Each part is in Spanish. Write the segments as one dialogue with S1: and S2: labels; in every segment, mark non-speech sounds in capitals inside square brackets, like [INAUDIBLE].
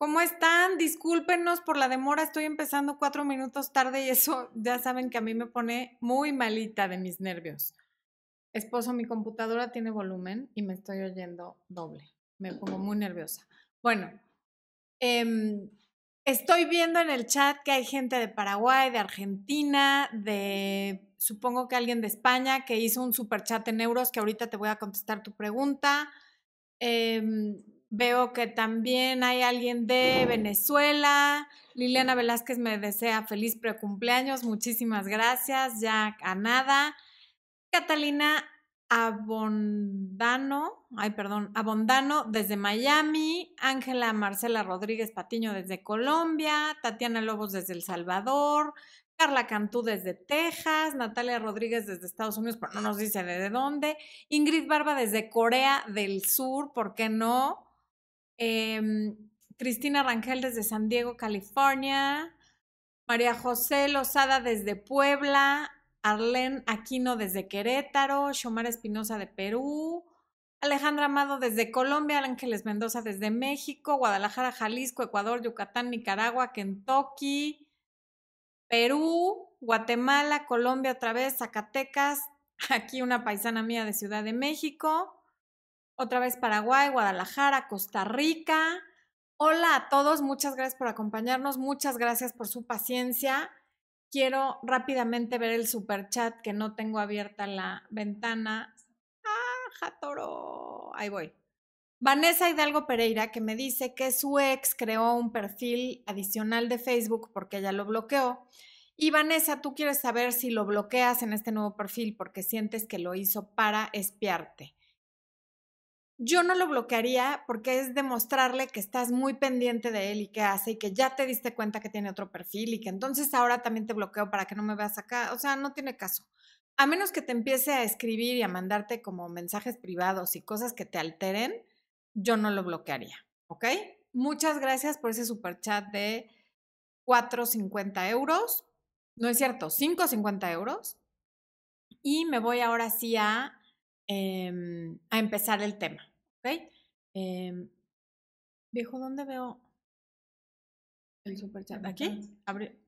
S1: ¿Cómo están? Discúlpenos por la demora, estoy empezando cuatro minutos tarde y eso [LAUGHS] ya saben que a mí me pone muy malita de mis nervios. Esposo, mi computadora tiene volumen y me estoy oyendo doble. Me pongo muy nerviosa. Bueno, em, estoy viendo en el chat que hay gente de Paraguay, de Argentina, de supongo que alguien de España que hizo un super chat en euros que ahorita te voy a contestar tu pregunta. Em, Veo que también hay alguien de Venezuela. Liliana Velázquez me desea feliz precumpleaños. Muchísimas gracias. Ya a nada. Catalina Abondano, ay, perdón, Abondano desde Miami, Ángela Marcela Rodríguez Patiño desde Colombia, Tatiana Lobos desde El Salvador, Carla Cantú desde Texas, Natalia Rodríguez desde Estados Unidos, pero no nos dice de dónde, Ingrid Barba desde Corea del Sur, ¿por qué no? Em, Cristina Rangel desde San Diego, California, María José Lozada desde Puebla, Arlene Aquino desde Querétaro, Xomara Espinosa de Perú, Alejandra Amado desde Colombia, Ángeles Mendoza desde México, Guadalajara, Jalisco, Ecuador, Yucatán, Nicaragua, Kentucky, Perú, Guatemala, Colombia otra vez, Zacatecas, [LAUGHS] aquí una paisana mía de Ciudad de México, otra vez Paraguay, Guadalajara, Costa Rica. Hola a todos, muchas gracias por acompañarnos, muchas gracias por su paciencia. Quiero rápidamente ver el super chat que no tengo abierta la ventana. ¡Ah, Jatoro! Ahí voy. Vanessa Hidalgo Pereira que me dice que su ex creó un perfil adicional de Facebook porque ella lo bloqueó. Y Vanessa, tú quieres saber si lo bloqueas en este nuevo perfil porque sientes que lo hizo para espiarte yo no lo bloquearía porque es demostrarle que estás muy pendiente de él y qué hace y que ya te diste cuenta que tiene otro perfil y que entonces ahora también te bloqueo para que no me veas acá. O sea, no tiene caso. A menos que te empiece a escribir y a mandarte como mensajes privados y cosas que te alteren, yo no lo bloquearía. ¿Ok? Muchas gracias por ese super chat de 4.50 euros. No es cierto, 5.50 euros. Y me voy ahora sí a, em, a empezar el tema. ¿Ok? Em, viejo, ¿dónde veo el superchat? ¿Aquí? Abre.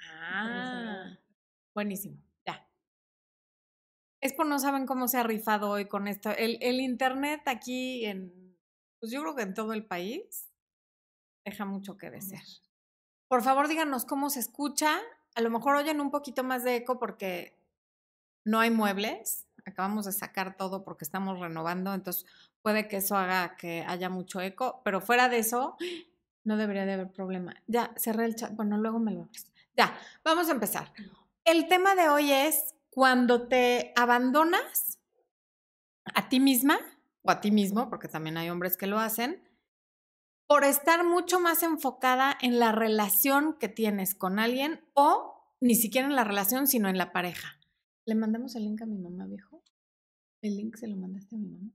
S1: Ah, buenísimo. Ya. Es por no saben cómo se ha rifado hoy con esto. El, el internet aquí en, pues yo creo que en todo el país, deja mucho que desear. Por favor, díganos cómo se escucha. A lo mejor oyen un poquito más de eco porque no hay muebles acabamos de sacar todo porque estamos renovando, entonces puede que eso haga que haya mucho eco, pero fuera de eso, no debería de haber problema. Ya, cerré el chat, bueno, luego me lo abres. Ya, vamos a empezar. El tema de hoy es cuando te abandonas a ti misma o a ti mismo, porque también hay hombres que lo hacen, por estar mucho más enfocada en la relación que tienes con alguien o ni siquiera en la relación, sino en la pareja. ¿Le mandamos el link a mi mamá, viejo? ¿El link se lo mandaste a mi mamá?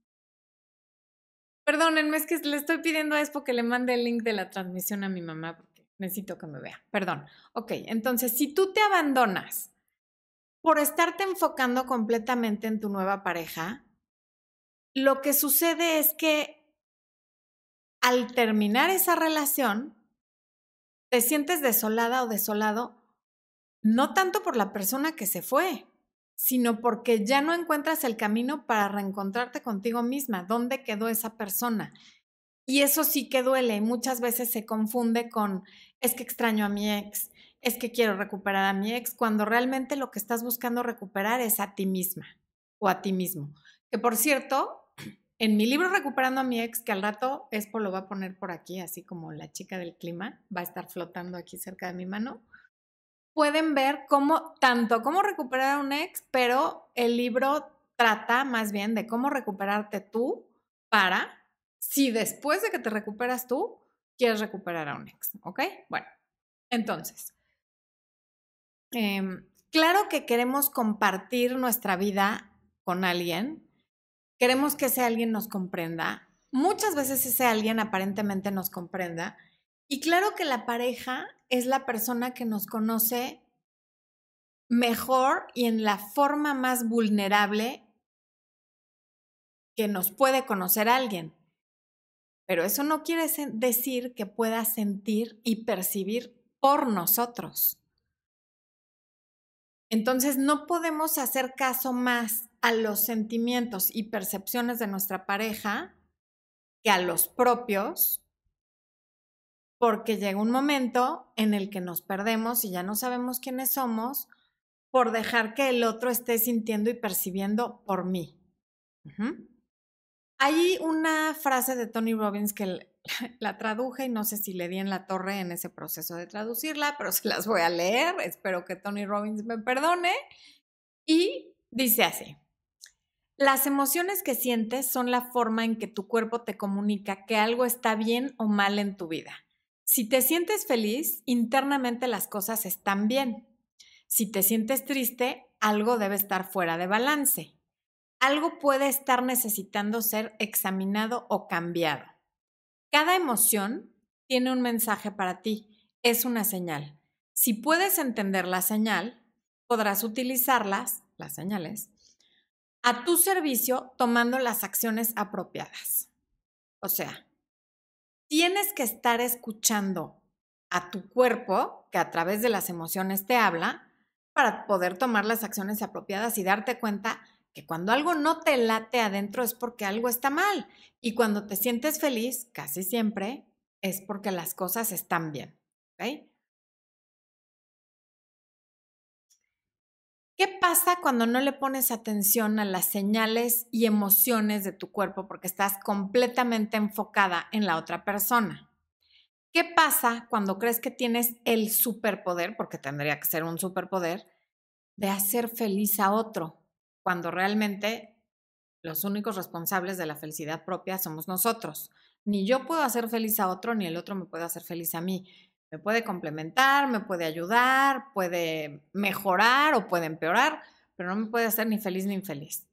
S1: Perdónenme, es que le estoy pidiendo a Expo que le mande el link de la transmisión a mi mamá porque necesito que me vea. Perdón. Ok, entonces, si tú te abandonas por estarte enfocando completamente en tu nueva pareja, lo que sucede es que al terminar esa relación, te sientes desolada o desolado, no tanto por la persona que se fue, sino porque ya no encuentras el camino para reencontrarte contigo misma. ¿Dónde quedó esa persona? Y eso sí que duele muchas veces se confunde con es que extraño a mi ex, es que quiero recuperar a mi ex, cuando realmente lo que estás buscando recuperar es a ti misma o a ti mismo. Que por cierto, en mi libro Recuperando a mi ex, que al rato Expo lo va a poner por aquí, así como la chica del clima, va a estar flotando aquí cerca de mi mano pueden ver cómo, tanto cómo recuperar a un ex, pero el libro trata más bien de cómo recuperarte tú para, si después de que te recuperas tú, quieres recuperar a un ex, ¿ok? Bueno, entonces, em, claro que queremos compartir nuestra vida con alguien, queremos que ese alguien nos comprenda, muchas veces ese alguien aparentemente nos comprenda, y claro que la pareja es la persona que nos conoce mejor y en la forma más vulnerable que nos puede conocer alguien. pero eso no quiere decir que pueda sentir y percibir por nosotros. Entonces no podemos hacer caso más a los sentimientos y percepciones de nuestra pareja que a los propios, porque llega un momento en el que nos perdemos y ya no sabemos quiénes somos por dejar que el otro esté sintiendo y percibiendo por mí. Hay una frase de Tony Robbins que [LAUGHS] la traduje y no sé si le di en la torre en ese proceso de traducirla, pero se las voy a leer. Espero que Tony Robbins me perdone. Y dice así. Las emociones que sientes son la forma en que tu cuerpo te comunica que algo está bien o mal en tu vida. Si te sientes feliz, internamente las cosas están bien. Si te sientes triste, algo debe estar fuera de balance algo puede estar necesitando ser examinado o cambiado. Cada emoción tiene un mensaje para ti, es una señal. Si puedes entender la señal, podrás utilizarlas, las señales, a tu servicio tomando las acciones apropiadas. O sea, tienes que estar escuchando a tu cuerpo, que a través de las emociones te habla, para poder tomar las acciones apropiadas y darte cuenta que cuando algo no te late adentro es porque algo está mal y cuando te sientes feliz, casi siempre, es porque las cosas están bien. ¿okay? ¿Qué pasa cuando no le pones atención a las señales y emociones de tu cuerpo porque estás completamente enfocada en la otra persona? ¿Qué pasa cuando crees que tienes el superpoder, porque tendría que ser un superpoder, de hacer feliz a otro? cuando realmente los únicos responsables de la felicidad propia somos nosotros. Ni yo puedo hacer feliz a otro, ni el otro me puede hacer feliz a mí. Me puede complementar, me puede ayudar, puede mejorar o puede empeorar, pero no me puede hacer ni feliz ni infeliz.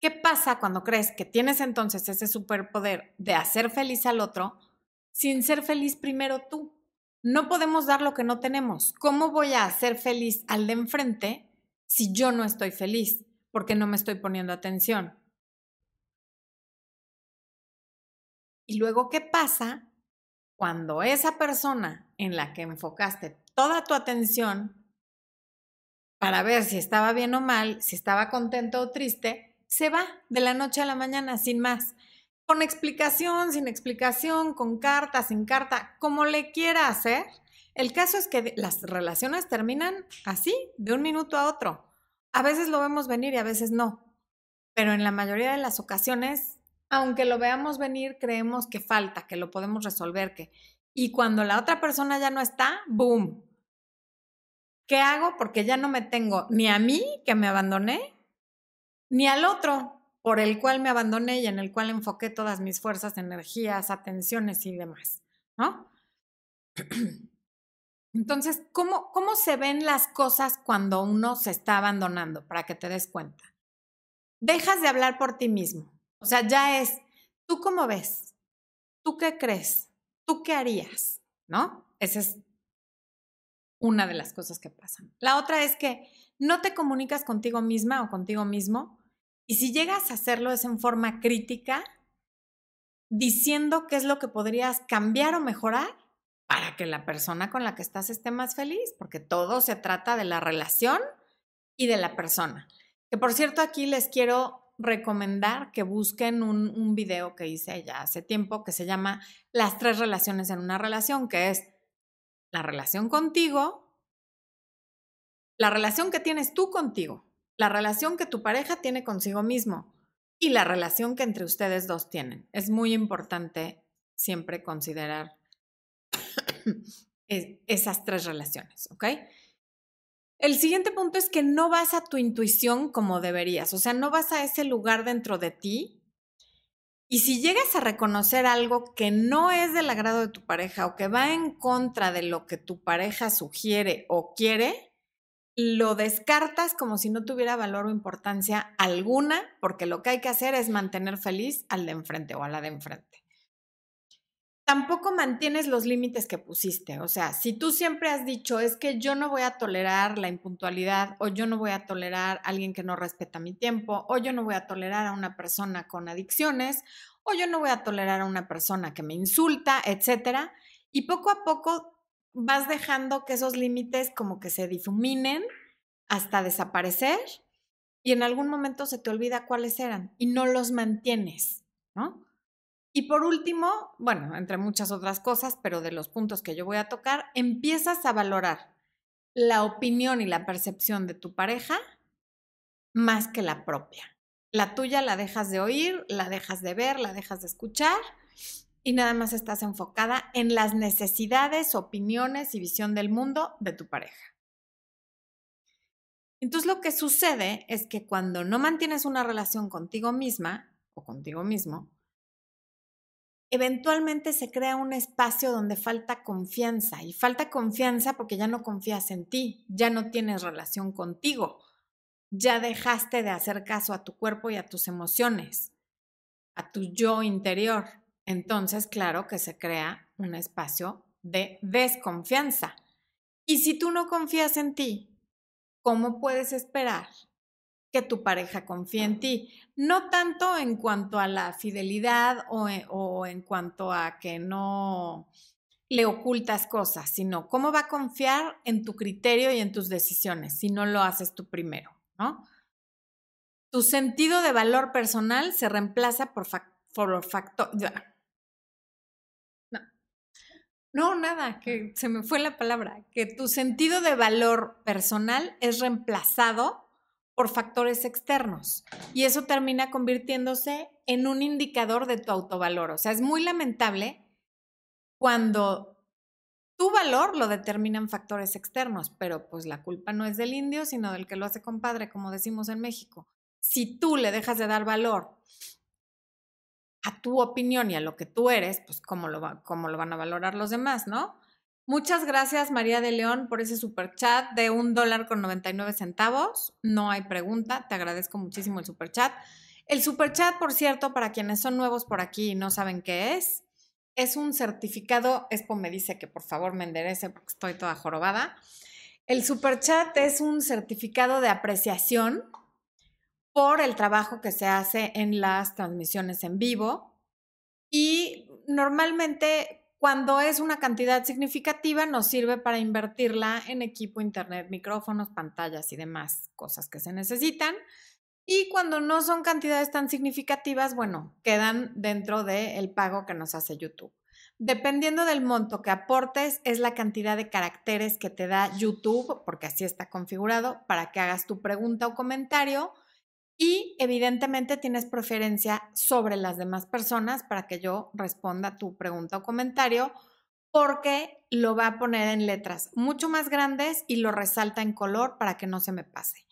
S1: ¿Qué pasa cuando crees que tienes entonces ese superpoder de hacer feliz al otro sin ser feliz primero tú? No podemos dar lo que no tenemos. ¿Cómo voy a hacer feliz al de enfrente si yo no estoy feliz porque no me estoy poniendo atención? Y luego, ¿qué pasa cuando esa persona en la que enfocaste toda tu atención para ver si estaba bien o mal, si estaba contento o triste, se va de la noche a la mañana sin más? Con explicación, sin explicación, con carta, sin carta, como le quiera hacer, el caso es que las relaciones terminan así, de un minuto a otro. A veces lo vemos venir y a veces no, pero en la mayoría de las ocasiones, aunque lo veamos venir, creemos que falta, que lo podemos resolver, que... Y cuando la otra persona ya no está, ¡boom! ¿Qué hago? Porque ya no me tengo ni a mí, que me abandoné, ni al otro, por el cual me abandoné y en el cual enfoqué todas mis fuerzas, energías, atenciones y demás, ¿no? [CLEARS THROAT] Entonces, ¿cómo, ¿cómo se ven las cosas cuando uno se está abandonando? Para que te des cuenta. Dejas de hablar por ti mismo. O sea, ya es, ¿tú cómo ves? ¿Tú qué crees? ¿Tú qué harías? ¿No? Esa es una de las cosas que pasan. La otra es que no te comunicas contigo misma o contigo mismo y si llegas a hacerlo es en forma crítica, diciendo qué es lo que podrías cambiar o mejorar para que la persona con la que estás esté más feliz, porque todo se trata de la relación y de la persona. Que por cierto, aquí les quiero recomendar que busquen un, video que hice ya hace tiempo que se llama Las tres relaciones en una relación, que es la relación contigo, la relación que tienes tú contigo, la relación que tu pareja tiene consigo mismo y la relación que entre ustedes dos tienen. Es muy importante siempre considerar [COUGHS] esas tres relaciones, ¿ok? El siguiente punto es que no vas a tu intuición como deberías, o sea, no vas a ese lugar dentro de ti. Y si llegas a reconocer algo que no es del agrado de tu pareja o que va en contra de lo que tu pareja sugiere o quiere, lo descartas como si no tuviera valor o importancia alguna, porque lo que hay que hacer es mantener feliz al de enfrente o a la de enfrente tampoco mantienes los límites que pusiste. O sea, si tú siempre has dicho, es que yo no voy a tolerar la impuntualidad o yo no voy a tolerar a alguien que no respeta mi tiempo o yo no voy a tolerar a una persona con adicciones o yo no voy a tolerar a una persona que me insulta, etcétera. Y poco a poco vas dejando que esos límites como que se difuminen hasta desaparecer y en algún momento se te olvida cuáles eran y no los mantienes, ¿no? Y por último, bueno, entre muchas otras cosas, pero de los puntos que yo voy a tocar, empiezas a valorar la opinión y la percepción de tu pareja más que la propia. La tuya la dejas de oír, la dejas de ver, la dejas de escuchar y nada más estás enfocada en las necesidades, opiniones y visión del mundo de tu pareja. Entonces lo que sucede es que cuando no mantienes una relación contigo misma o contigo mismo, eventualmente se crea un espacio donde falta confianza y falta confianza porque ya no confías en ti, ya no tienes relación contigo ya dejaste de hacer caso a tu cuerpo y a tus emociones, a tu yo interior. Entonces, claro que se crea un espacio de desconfianza. Y si tú no confías en ti, ¿cómo puedes esperar que tu pareja confíe en ti? No tanto en cuanto a la fidelidad o en, o en cuanto a que no le ocultas cosas, sino cómo va a confiar en tu criterio y en tus decisiones si no lo haces tú primero. ¿no? Tu sentido de valor personal se reemplaza por, factor. No, nada, que se me fue la palabra. Que tu sentido de valor personal es reemplazado por factores externos. Y eso termina convirtiéndose en un indicador de tu autovalor. O sea, es muy lamentable cuando tu valor lo determinan factores externos, pero pues la culpa no es del indio, sino del que lo hace compadre, como decimos en México. Si tú le dejas de dar valor a tu opinión y a lo que tú eres, pues cómo lo, cómo lo van a valorar los demás, ¿no? Muchas gracias María de León por ese super chat de un dólar con 99 centavos. No hay pregunta, te agradezco muchísimo el super chat. El super chat, por cierto, para quienes son nuevos por aquí y no saben qué es, es un certificado, Expo me dice que por favor me enderece porque estoy toda jorobada. El super chat es un certificado de apreciación por el trabajo que se hace en las transmisiones en vivo y normalmente cuando es una cantidad significativa nos sirve para invertirla en equipo, internet, micrófonos, pantallas y demás cosas que se necesitan. Y cuando no son cantidades tan significativas, bueno, quedan dentro del pago que nos hace YouTube. Dependiendo del monto que aportes, es la cantidad de caracteres que te da YouTube, porque así está configurado, para que hagas tu pregunta o comentario. Y evidentemente tienes preferencia sobre las demás personas para que yo responda tu pregunta o comentario, porque lo va a poner en letras mucho más grandes y lo resalta en color para que no se me pase.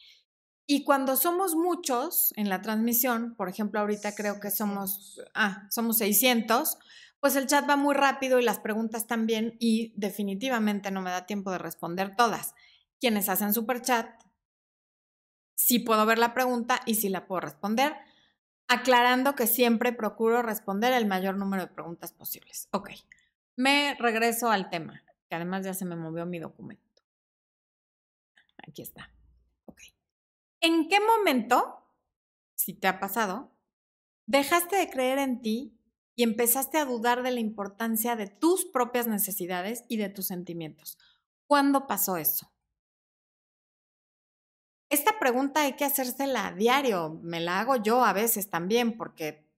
S1: Y cuando somos muchos en la transmisión, por ejemplo, ahorita creo que somos, ah, somos 600, pues el chat va muy rápido y las preguntas también y definitivamente no me da tiempo de responder todas. Quienes hacen super chat, sí puedo ver la pregunta y sí la puedo responder, aclarando que siempre procuro responder el mayor número de preguntas posibles. Ok, me regreso al tema, que además ya se me movió mi documento. Aquí está. ¿En qué momento, si te ha pasado, dejaste de creer en ti y empezaste a dudar de la importancia de tus propias necesidades y de tus sentimientos? ¿Cuándo pasó eso? Esta pregunta hay que hacérsela a diario. Me la hago yo a veces también, porque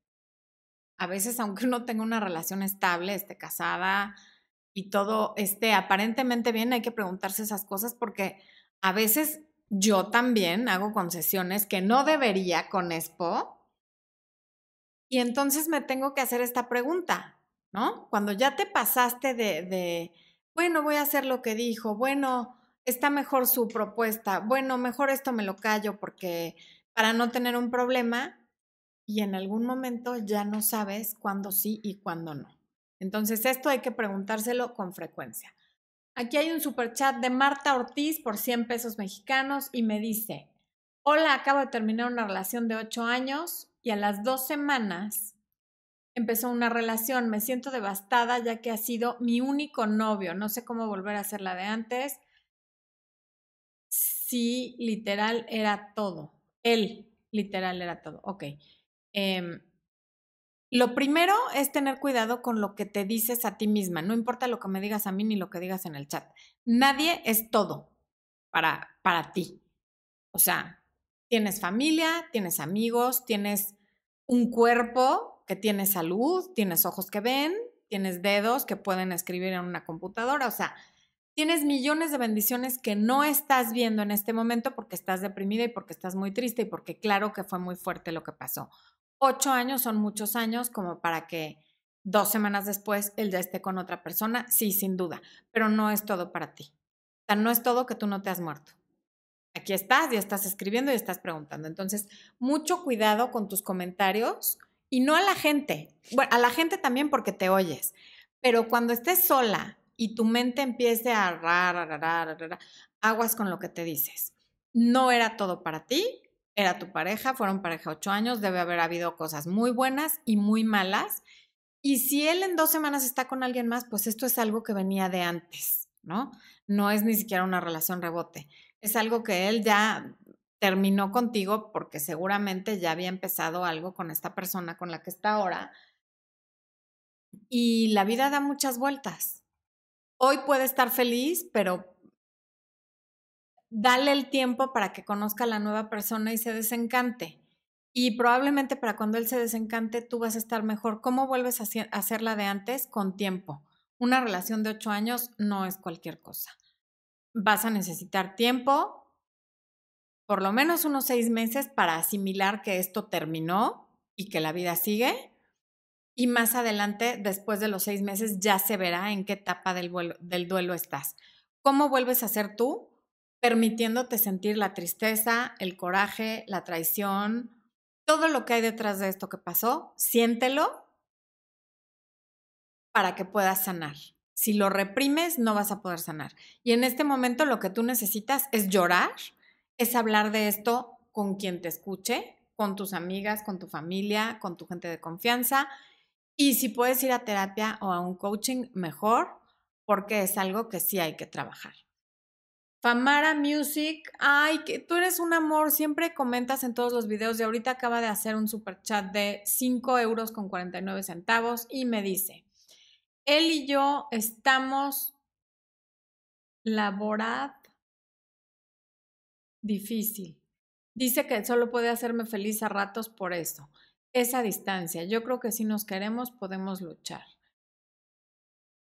S1: a veces, aunque uno tenga una relación estable, esté casada y todo esté aparentemente bien, hay que preguntarse esas cosas porque a veces yo también hago concesiones que no debería con Expo. Y entonces me tengo que hacer esta pregunta, ¿no? Cuando ya te pasaste de, de, bueno, voy a hacer lo que dijo, bueno, está mejor su propuesta, bueno, mejor esto me lo callo porque para no tener un problema y en algún momento ya no sabes cuándo sí y cuándo no. Entonces esto hay que preguntárselo con frecuencia. Aquí hay un super chat de Marta Ortiz por 100 pesos mexicanos y me dice, hola, acabo de terminar una relación de 8 años y a las dos semanas empezó una relación. Me siento devastada ya que ha sido mi único novio. No sé cómo volver a ser la de antes. Sí, literal era todo. Él, literal era todo. Ok. Em, Lo primero es tener cuidado con lo que te dices a ti misma. No importa lo que me digas a mí ni lo que digas en el chat. Nadie es todo para, para ti. O sea, tienes familia, tienes amigos, tienes un cuerpo que tiene salud, tienes ojos que ven, tienes dedos que pueden escribir en una computadora. O sea, tienes millones de bendiciones que no estás viendo en este momento porque estás deprimida y porque estás muy triste y porque claro que fue muy fuerte lo que pasó ocho años son muchos años como para que dos semanas después él ya esté con otra persona, sí, sin duda, pero no es todo para ti. O sea, no es todo que tú no te has muerto. Aquí estás y estás escribiendo y estás preguntando. Entonces, mucho cuidado con tus comentarios y no a la gente. Bueno, a la gente también porque te oyes, pero cuando estés sola y tu mente empiece a aguas con lo que te dices. No era todo para ti, era tu pareja, fueron pareja ocho años, debe haber habido cosas muy buenas y muy malas. Y si él en dos semanas está con alguien más, pues esto es algo que venía de antes, ¿no? No es ni siquiera una relación rebote. Es algo que él ya terminó contigo porque seguramente ya había empezado algo con esta persona con la que está ahora. Y la vida da muchas vueltas. Hoy puede estar feliz, pero dale el tiempo para que conozca a la nueva persona y se desencante. Y probablemente para cuando él se desencante tú vas a estar mejor. ¿Cómo vuelves a hacerla de antes? Con tiempo. Una relación de ocho años no es cualquier cosa. Vas a necesitar tiempo, por lo menos unos seis meses para asimilar que esto terminó y que la vida sigue. Y más adelante, después de los seis meses, ya se verá en qué etapa del, del duelo estás. ¿Cómo vuelves a ser tú? permitiéndote sentir la tristeza, el coraje, la traición, todo lo que hay detrás de esto que pasó, siéntelo para que puedas sanar. Si lo reprimes, no vas a poder sanar. Y en este momento lo que tú necesitas es llorar, es hablar de esto con quien te escuche, con tus amigas, con tu familia, con tu gente de confianza. Y si puedes ir a terapia o a un coaching, mejor, porque es algo que sí hay que trabajar. Famara Music, ay, que tú eres un amor, siempre comentas en todos los videos y ahorita acaba de hacer un super chat de 5 euros con 49 centavos y me dice, él y yo estamos laborad difícil. Dice que solo puede hacerme feliz a ratos por eso. Esa distancia. Yo creo que si nos queremos podemos luchar.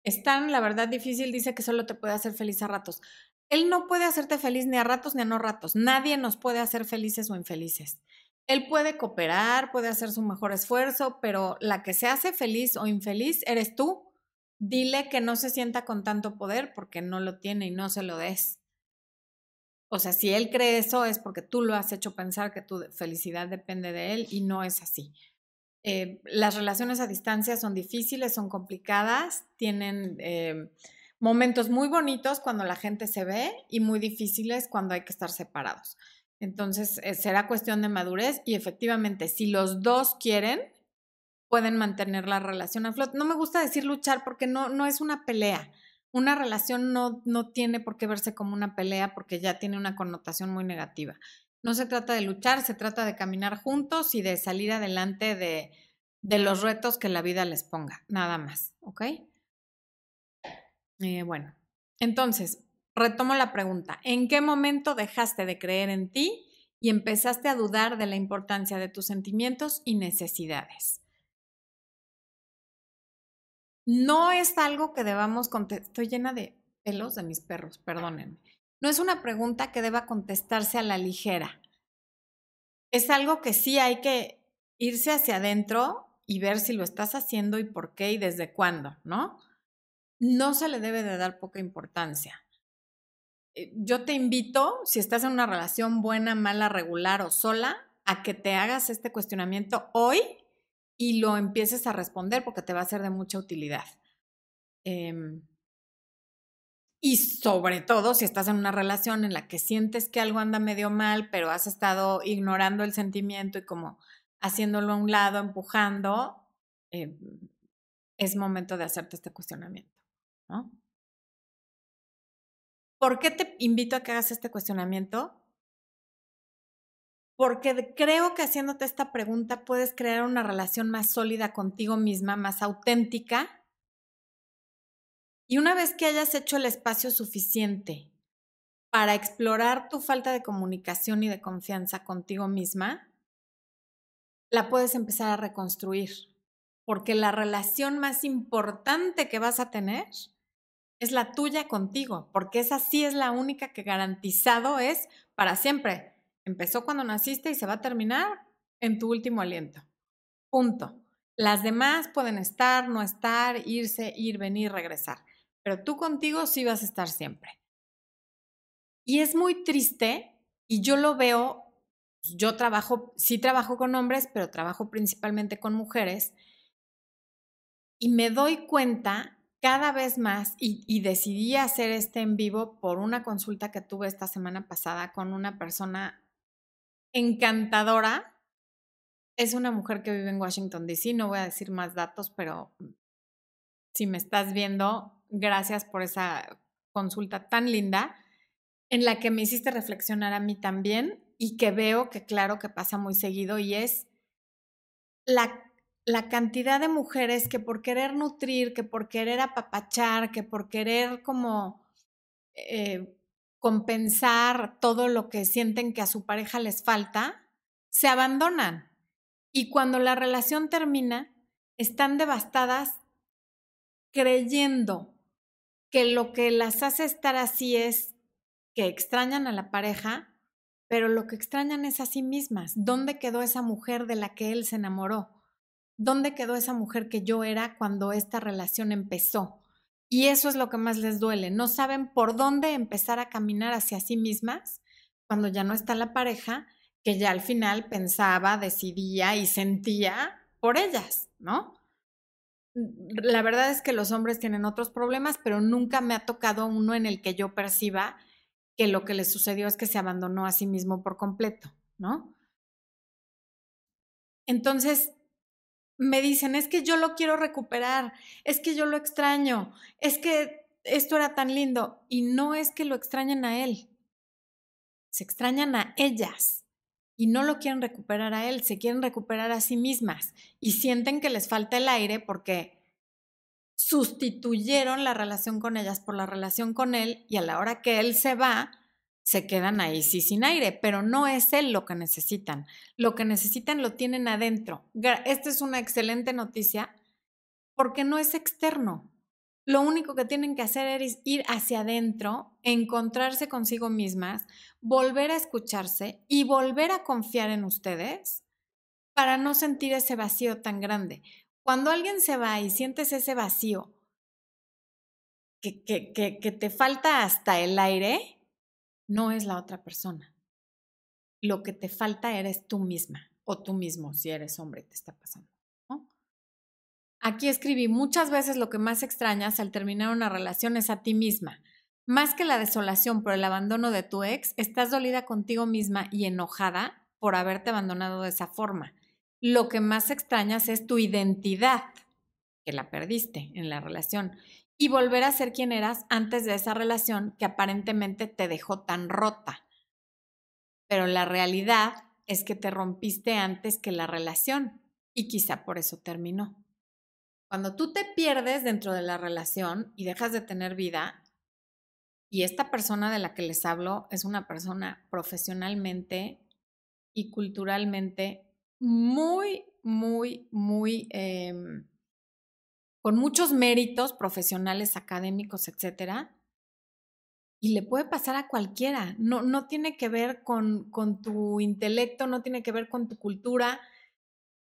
S1: Están, la verdad, difícil. Dice que solo te puede hacer feliz a ratos. Él no puede hacerte feliz ni a ratos ni a no ratos. Nadie nos puede hacer felices o infelices. Él puede cooperar, puede hacer su mejor esfuerzo, pero la que se hace feliz o infeliz eres tú. Dile que no se sienta con tanto poder porque no lo tiene y no se lo des. O sea, si él cree eso es porque tú lo has hecho pensar que tu felicidad depende de él y no es así. Eh, las relaciones a distancia son difíciles, son complicadas, tienen eh, momentos muy bonitos cuando la gente se ve y muy difíciles cuando hay que estar separados. Entonces, eh, será cuestión de madurez y efectivamente, si los dos quieren, pueden mantener la relación a flote. No me gusta decir luchar porque no, no es una pelea. Una relación no, no tiene por qué verse como una pelea porque ya tiene una connotación muy negativa. No se trata de luchar, se trata de caminar juntos y de salir adelante de, de los retos que la vida les ponga, nada más, ¿ok? Eh, bueno, entonces, retomo la pregunta. ¿En qué momento dejaste de creer en ti y empezaste a dudar de la importancia de tus sentimientos y necesidades? No es algo que debamos contestar. Estoy llena de pelos de mis perros, perdónenme. No es una pregunta que deba contestarse a la ligera. Es algo que sí hay que irse hacia adentro y ver si lo estás haciendo y por qué y desde cuándo, ¿no? no se le debe de dar poca importancia. Eh, yo te invito, si estás en una relación buena, mala, regular o sola, a que te hagas este cuestionamiento hoy y lo empieces a responder porque te va a ser de mucha utilidad. Em, y sobre todo si estás en una relación en la que sientes que algo anda medio mal, pero has estado ignorando el sentimiento y como haciéndolo a un lado, empujando, em, es momento de hacerte este cuestionamiento. ¿no? ¿Por qué te invito a que hagas este cuestionamiento? Porque creo que haciéndote esta pregunta puedes crear una relación más sólida contigo misma, más auténtica. Y una vez que hayas hecho el espacio suficiente para explorar tu falta de comunicación y de confianza contigo misma, la puedes empezar a reconstruir. Porque la relación más importante que vas a tener es la tuya contigo, porque esa sí es la única que garantizado es para siempre Empezó cuando naciste y se va a terminar en tu último aliento. Punto. Las demás pueden estar, no estar, irse, ir, venir, regresar. Pero tú contigo sí vas a estar siempre. Y es muy triste, y yo lo veo, yo trabajo, sí trabajo con hombres, pero trabajo principalmente con mujeres, y me doy cuenta cada vez más, y, y, decidí hacer este en vivo por una consulta que tuve esta semana pasada con una persona encantadora. Es una mujer que vive en Washington, D.C. No voy a decir más datos, pero si me estás viendo, gracias por esa consulta tan linda en la que me hiciste reflexionar a mí también y que veo que claro que pasa muy seguido y es la, la cantidad de mujeres que por querer nutrir, que por querer apapachar, que por querer como eh, compensar todo lo que sienten que a su pareja les falta, se abandonan. Y cuando la relación termina, están devastadas creyendo que lo que las hace estar así es que extrañan a la pareja, pero lo que extrañan es a sí mismas. ¿Dónde quedó esa mujer de la que él se enamoró? ¿Dónde quedó esa mujer que yo era cuando esta relación empezó? Y eso es lo que más les duele. No saben por dónde empezar a caminar hacia sí mismas cuando ya no está la pareja, que ya al final pensaba, decidía y sentía por ellas, ¿no? La verdad es que los hombres tienen otros problemas, pero nunca me ha tocado uno en el que yo perciba que lo que le sucedió es que se abandonó a sí mismo por completo, ¿no? Entonces, me dicen, es que yo lo quiero recuperar, es que yo lo extraño, es que esto era tan lindo. Y no es que lo extrañen a él, se extrañan a ellas y no lo quieren recuperar a él, se quieren recuperar a sí mismas y sienten que les falta el aire porque sustituyeron la relación con ellas por la relación con él y a la hora que él se va, se quedan ahí sí sin aire, pero no es él lo que necesitan. Lo que necesitan lo tienen adentro. Esta es una excelente noticia porque no es externo. Lo único que tienen que hacer es ir hacia adentro, encontrarse consigo mismas, volver a escucharse y volver a confiar en ustedes para no sentir ese vacío tan grande. Cuando alguien se va y sientes ese vacío, que, que, que, te falta hasta el aire, no es la otra persona. Lo que te falta eres tú misma o tú mismo, si eres hombre, te está pasando. Aquí escribí, muchas veces lo que más extrañas al terminar una relación es a ti misma. Más que la desolación por el abandono de tu ex, estás dolida contigo misma y enojada por haberte abandonado de esa forma. Lo que más extrañas es tu identidad, que la perdiste en la relación y volver a ser quien eras antes de esa relación que aparentemente te dejó tan rota. Pero la realidad es que te rompiste antes que la relación y quizá por eso terminó. Cuando tú te pierdes dentro de la relación y dejas de tener vida, y esta persona de la que les hablo es una persona profesionalmente y culturalmente muy, muy, muy eh, con muchos méritos profesionales, académicos, etcétera, y le puede pasar a cualquiera. No, no tiene que ver con, con tu intelecto, no tiene que ver con tu cultura,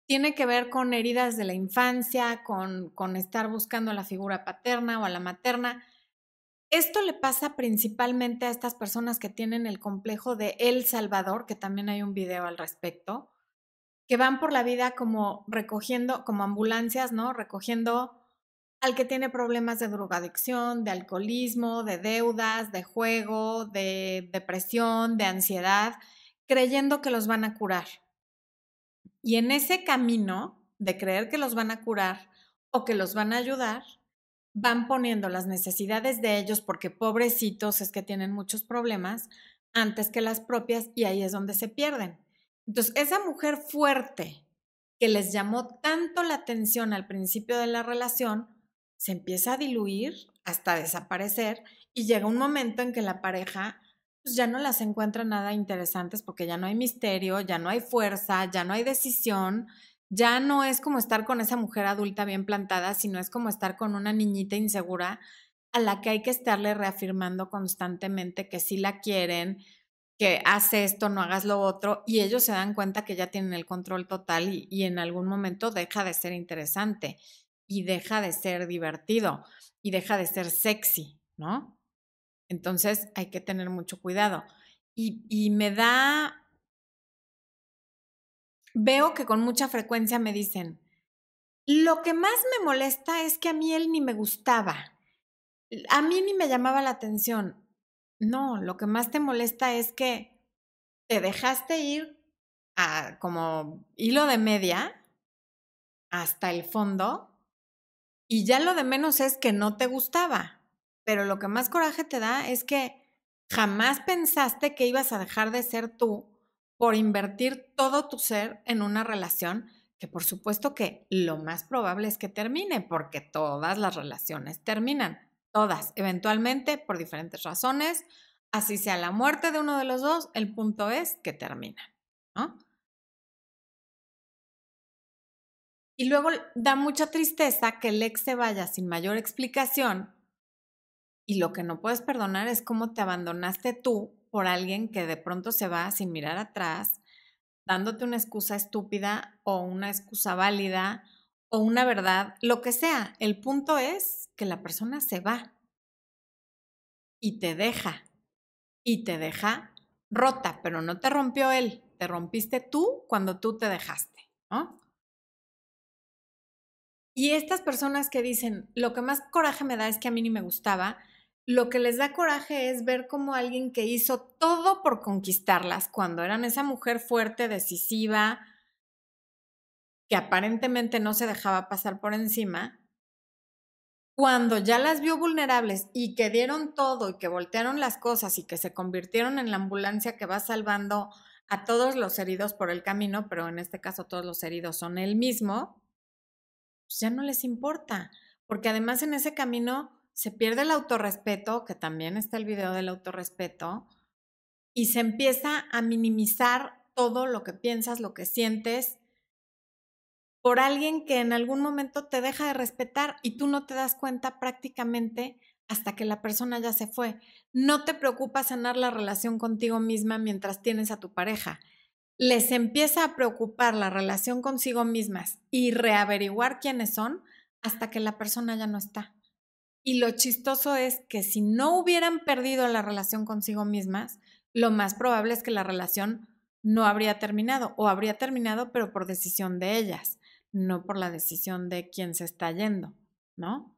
S1: tiene que ver con heridas de la infancia, con, con estar buscando a la figura paterna o a la materna. Esto le pasa principalmente a estas personas que tienen el complejo de El Salvador, que también hay un video al respecto, que van por la vida como recogiendo, como ambulancias, ¿no? Recogiendo al que tiene problemas de drogadicción, de alcoholismo, de deudas, de juego, de depresión, de ansiedad, creyendo que los van a curar. Y en ese camino de creer que los van a curar o que los van a ayudar, van poniendo las necesidades de ellos, porque pobrecitos es que tienen muchos problemas, antes que las propias, y ahí es donde se pierden. Entonces, esa mujer fuerte que les llamó tanto la atención al principio de la relación, se empieza a diluir hasta desaparecer y llega un momento en que la pareja pues ya no las encuentra nada interesantes porque ya no hay misterio, ya no hay fuerza, ya no hay decisión, ya no es como estar con esa mujer adulta bien plantada, sino es como estar con una niñita insegura a la que hay que estarle reafirmando constantemente que sí la quieren, que hace esto, no hagas lo otro, y ellos se dan cuenta que ya tienen el control total y, y en algún momento deja de ser interesante y deja de ser divertido y deja de ser sexy, ¿no? Entonces hay que tener mucho cuidado. Y, y me da, veo que con mucha frecuencia me dicen, lo que más me molesta es que a mí él ni me gustaba, a mí ni me llamaba la atención. No, lo que más te molesta es que te dejaste ir a como hilo de media hasta el fondo y ya lo de menos es que no te gustaba. Pero lo que más coraje te da es que jamás pensaste que ibas a dejar de ser tú por invertir todo tu ser en una relación que por supuesto que lo más probable es que termine, porque todas las relaciones terminan, todas, eventualmente por diferentes razones, así sea la muerte de uno de los dos, el punto es que terminan, ¿no? Y luego da mucha tristeza que el ex se vaya sin mayor explicación y lo que no puedes perdonar es cómo te abandonaste tú por alguien que de pronto se va sin mirar atrás, dándote una excusa estúpida o una excusa válida o una verdad, lo que sea. El punto es que la persona se va y te deja y te deja rota, pero no te rompió él, te rompiste tú cuando tú te dejaste, ¿no? Y estas personas que dicen, lo que más coraje me da es que a mí ni me gustaba, lo que les da coraje es ver como alguien que hizo todo por conquistarlas cuando eran esa mujer fuerte, decisiva, que aparentemente no se dejaba pasar por encima, cuando ya las vio vulnerables y que dieron todo y que voltearon las cosas y que se convirtieron en la ambulancia que va salvando a todos los heridos por el camino, pero en este caso todos los heridos son él mismo, pues ya no les importa, porque además en ese camino se pierde el autorrespeto, que también está el video del autorrespeto, y se empieza a minimizar todo lo que piensas, lo que sientes, por alguien que en algún momento te deja de respetar y tú no te das cuenta prácticamente hasta que la persona ya se fue. No te preocupa sanar la relación contigo misma mientras tienes a tu pareja les empieza a preocupar la relación consigo mismas y reaveriguar quiénes son hasta que la persona ya no está. Y lo chistoso es que si no hubieran perdido la relación consigo mismas, lo más probable es que la relación no habría terminado o habría terminado pero por decisión de ellas, no por la decisión de quien se está yendo, ¿no?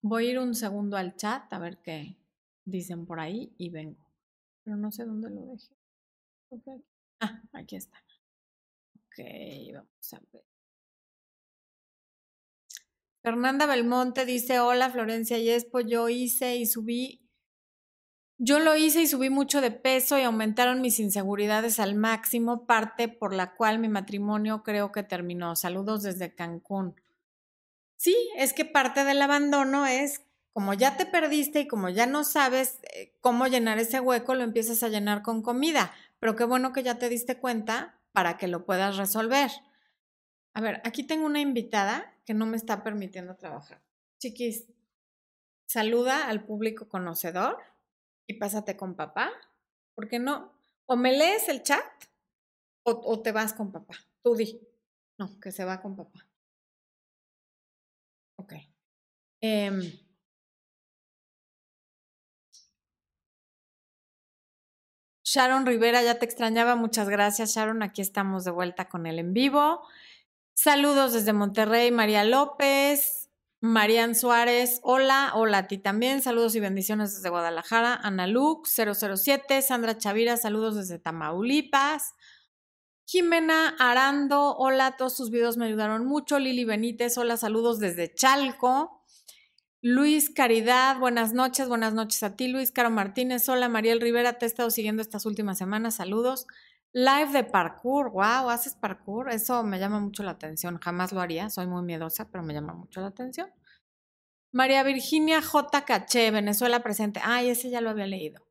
S1: Voy a ir un segundo al chat a ver qué dicen por ahí y vengo. Pero no sé dónde lo dejé. Ah, aquí está. Ok, vamos a ver. Fernanda Belmonte dice, hola Florencia Yespo, yo hice y subí, yo lo hice y subí mucho de peso y aumentaron mis inseguridades al máximo, parte por la cual mi matrimonio creo que terminó. Saludos desde Cancún. Sí, es que parte del abandono es como ya te perdiste y como ya no sabes eh, cómo llenar ese hueco, lo empiezas a llenar con comida pero qué bueno que ya te diste cuenta para que lo puedas resolver. A ver, aquí tengo una invitada que no me está permitiendo trabajar. Chiquis, saluda al público conocedor y pásate con papá, porque no, o me lees el chat o, te vas con papá. Tú di. No, que se va con papá. Ok. Eh, Sharon Rivera, ya te extrañaba. Muchas gracias, Sharon. Aquí estamos de vuelta con el en vivo. Saludos desde Monterrey, María López, Marian Suárez, hola, hola a ti también. Saludos y bendiciones desde Guadalajara. Ana Lux, 007, Sandra Chavira, saludos desde Tamaulipas. Jimena Arando, hola, todos sus videos me ayudaron mucho. Lili Benítez, hola, saludos desde Chalco. Luis Caridad, buenas noches, buenas noches a ti, Luis Caro Martínez. Hola, Mariel Rivera, te he estado siguiendo estas últimas semanas, saludos. Live de parkour, wow, haces parkour, eso me llama mucho la atención, jamás lo haría, soy muy miedosa, pero me llama mucho la atención. María Virginia J. Caché, Venezuela presente. Ay, ese ya lo había leído.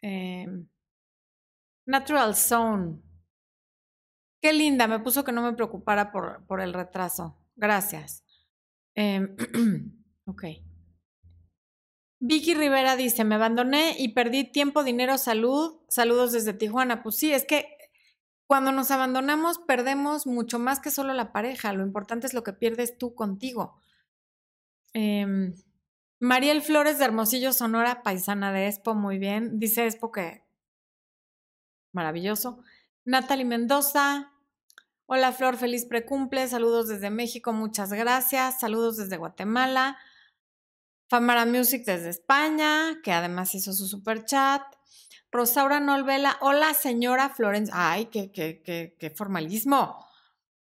S1: Em, Natural Zone. Qué linda, me puso que no me preocupara por, por el retraso. Gracias. Em, [CLEARS THROAT] ok. Vicky Rivera dice, me abandoné y perdí tiempo, dinero, salud. Saludos desde Tijuana. Pues sí, es que cuando nos abandonamos perdemos mucho más que solo la pareja. Lo importante es lo que pierdes tú contigo. Eh, Mariel Flores de Hermosillo, Sonora, paisana de Expo, muy bien. Dice Expo que maravilloso. Natalie Mendoza, hola Flor, feliz precumple, saludos desde México, muchas gracias, saludos desde Guatemala. Famara Music desde España, que además hizo su super chat. Rosaura Nolvela, hola señora Florencia. Ay, qué, formalismo.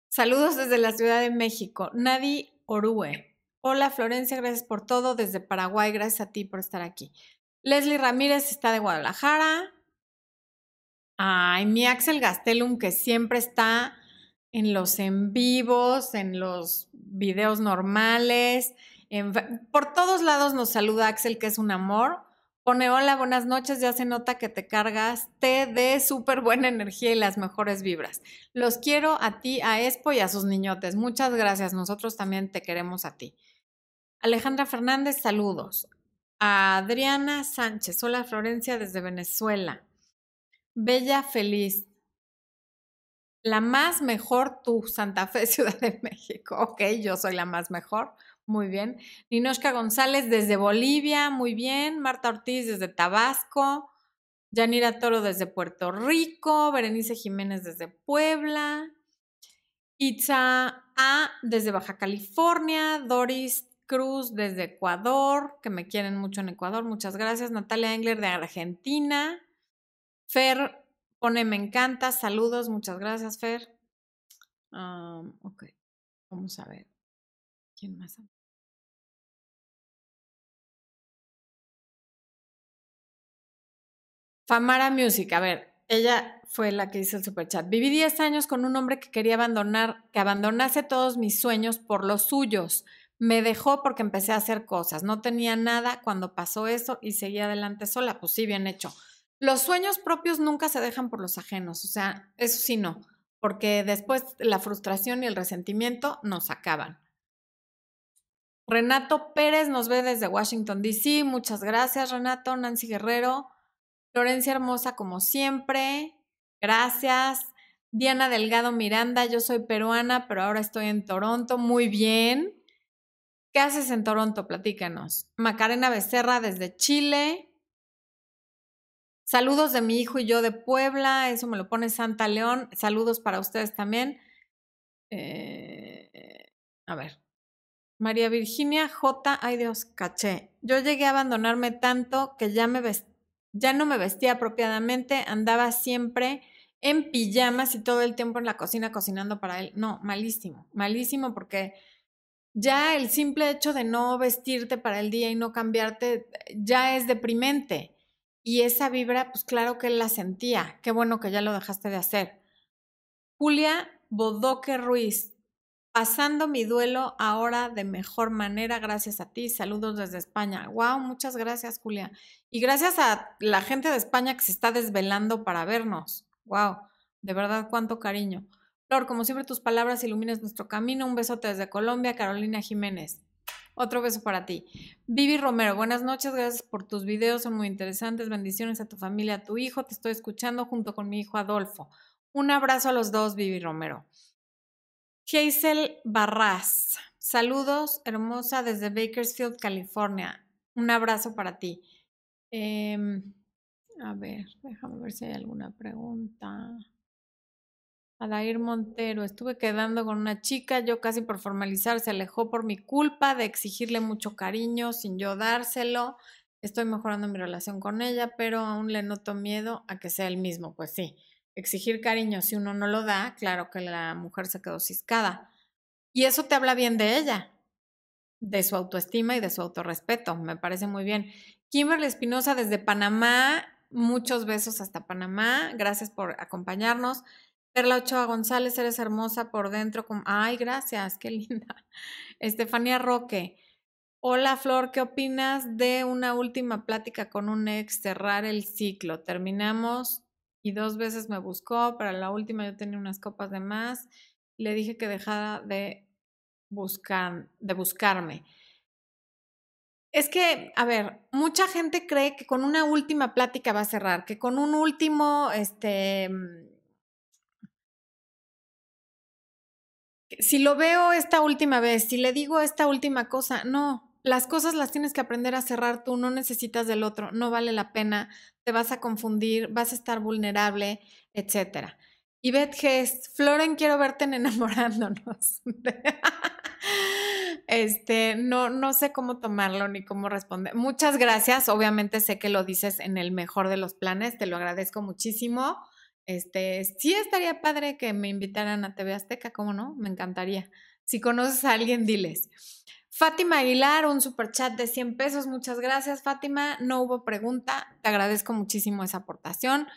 S1: Saludos desde la Ciudad de México. Nadi Orue. Hola Florencia, gracias por todo. Desde Paraguay, gracias a ti por estar aquí. Leslie Ramírez está de Guadalajara. Ay, mi Axel Gastelum, que siempre está en los en vivos, en los videos normales por todos lados nos saluda Axel, que es un amor. Pone hola, buenas noches, ya se nota que te cargas te de súper buena energía y las mejores vibras. Los quiero a ti, a Expo y a sus niñotes. Muchas gracias, nosotros también te queremos a ti. Alejandra Fernández, saludos. Adriana Sánchez, hola Florencia desde Venezuela. Bella Feliz. La más mejor tú, Santa Fe, [LAUGHS] Ciudad de México. Ok, yo soy la más mejor. Muy bien. Ninoshka González desde Bolivia, muy bien. Marta Ortiz desde Tabasco. Yanira Toro desde Puerto Rico. Berenice Jiménez desde Puebla. Itza A desde Baja California. Doris Cruz desde Ecuador, que me quieren mucho en Ecuador. Muchas gracias. Natalia Engler de Argentina. Fer pone me encanta. Saludos. Muchas gracias, Fer. ok. Vamos a ver. ¿Quién más? Famara Music, a ver, ella fue la que hizo el superchat. Viví 10 años con un hombre que quería abandonar, que abandonase todos mis sueños por los suyos. Me dejó porque empecé a hacer cosas. No tenía nada cuando pasó eso y seguí adelante sola. Pues sí, bien hecho. Los sueños propios nunca se dejan por los ajenos. O sea, eso sí no, porque después la frustración y el resentimiento nos acaban. Renato Pérez nos ve desde Washington, D.C. Muchas gracias, Renato. Nancy Guerrero. Florencia Hermosa, como siempre. Gracias. Diana Delgado Miranda, yo soy peruana, pero ahora estoy en Toronto. Muy bien. ¿Qué haces en Toronto? Platícanos. Macarena Becerra desde Chile. Saludos de mi hijo y yo de Puebla. Eso me lo pone Santa León. Saludos para ustedes también. Eh, a ver. María Virginia J. Ay Dios, caché. Yo llegué a abandonarme tanto que ya, me ya no me vestía apropiadamente, andaba siempre en pijamas y todo el tiempo en la cocina cocinando para él. No, malísimo, malísimo porque ya el simple hecho de no vestirte para el día y no cambiarte ya es deprimente. Y esa vibra, pues claro que él la sentía. Qué bueno que ya lo dejaste de hacer. Julia Bodoque Ruiz, pasando mi duelo ahora de mejor manera gracias a ti. Saludos desde España. Wow, muchas gracias, Julia. Y gracias a la gente de España que se está desvelando para vernos. Wow, de verdad, cuánto cariño. Flor, como siempre, tus palabras iluminas nuestro camino. Un besote desde Colombia, Carolina Jiménez. Otro beso para ti. Vivi Romero, buenas noches, gracias por tus videos, son muy interesantes. Bendiciones a tu familia, a tu hijo. Te estoy escuchando junto con mi hijo Adolfo. Un abrazo a los dos, Vivi Romero. Hazel Barras, saludos, hermosa, desde Bakersfield, California. Un abrazo para ti. Em, a ver, déjame ver si hay alguna pregunta. Adair Montero, estuve quedando con una chica, yo casi por formalizar se alejó por mi culpa de exigirle mucho cariño sin yo dárselo. Estoy mejorando mi relación con ella, pero aún le noto miedo a que sea el mismo. Pues sí, exigir cariño si uno no lo da, claro que la mujer se quedó ciscada. Y eso te habla bien de ella, de su autoestima y de su autorrespeto. Me parece muy bien. Kimberly Espinosa desde Panamá, muchos besos hasta Panamá. Gracias por acompañarnos. Perla Ochoa González, eres hermosa por dentro. Ay, gracias, qué [LAUGHS] linda. Estefanía Roque. Hola Flor, ¿qué opinas de una última plática con un ex, cerrar el ciclo? Terminamos y dos veces me buscó, para la última yo tenía unas copas de más, le dije que dejara de buscar, de buscarme. Es que, a ver, mucha gente cree que con una última plática va a cerrar, que con un último, este, mm, si lo veo esta última vez, si le digo esta última cosa, no, las cosas las tienes que aprender a cerrar tú, no necesitas del otro, no vale la pena, te vas a confundir, vas a estar vulnerable, etcétera. Y Beth Gest, Floren, quiero verte en [LAUGHS] enamorándonos. este, no, no sé cómo tomarlo ni cómo responder. Muchas gracias. Obviamente sé que lo dices en el mejor de los planes, te lo agradezco muchísimo. Este, sí estaría padre que me invitaran a TV Azteca, ¿cómo no? Me encantaría. Si conoces a alguien, diles. Fátima Aguilar, un super chat de 100 pesos. Muchas gracias, Fátima. No hubo pregunta. Te agradezco muchísimo esa aportación.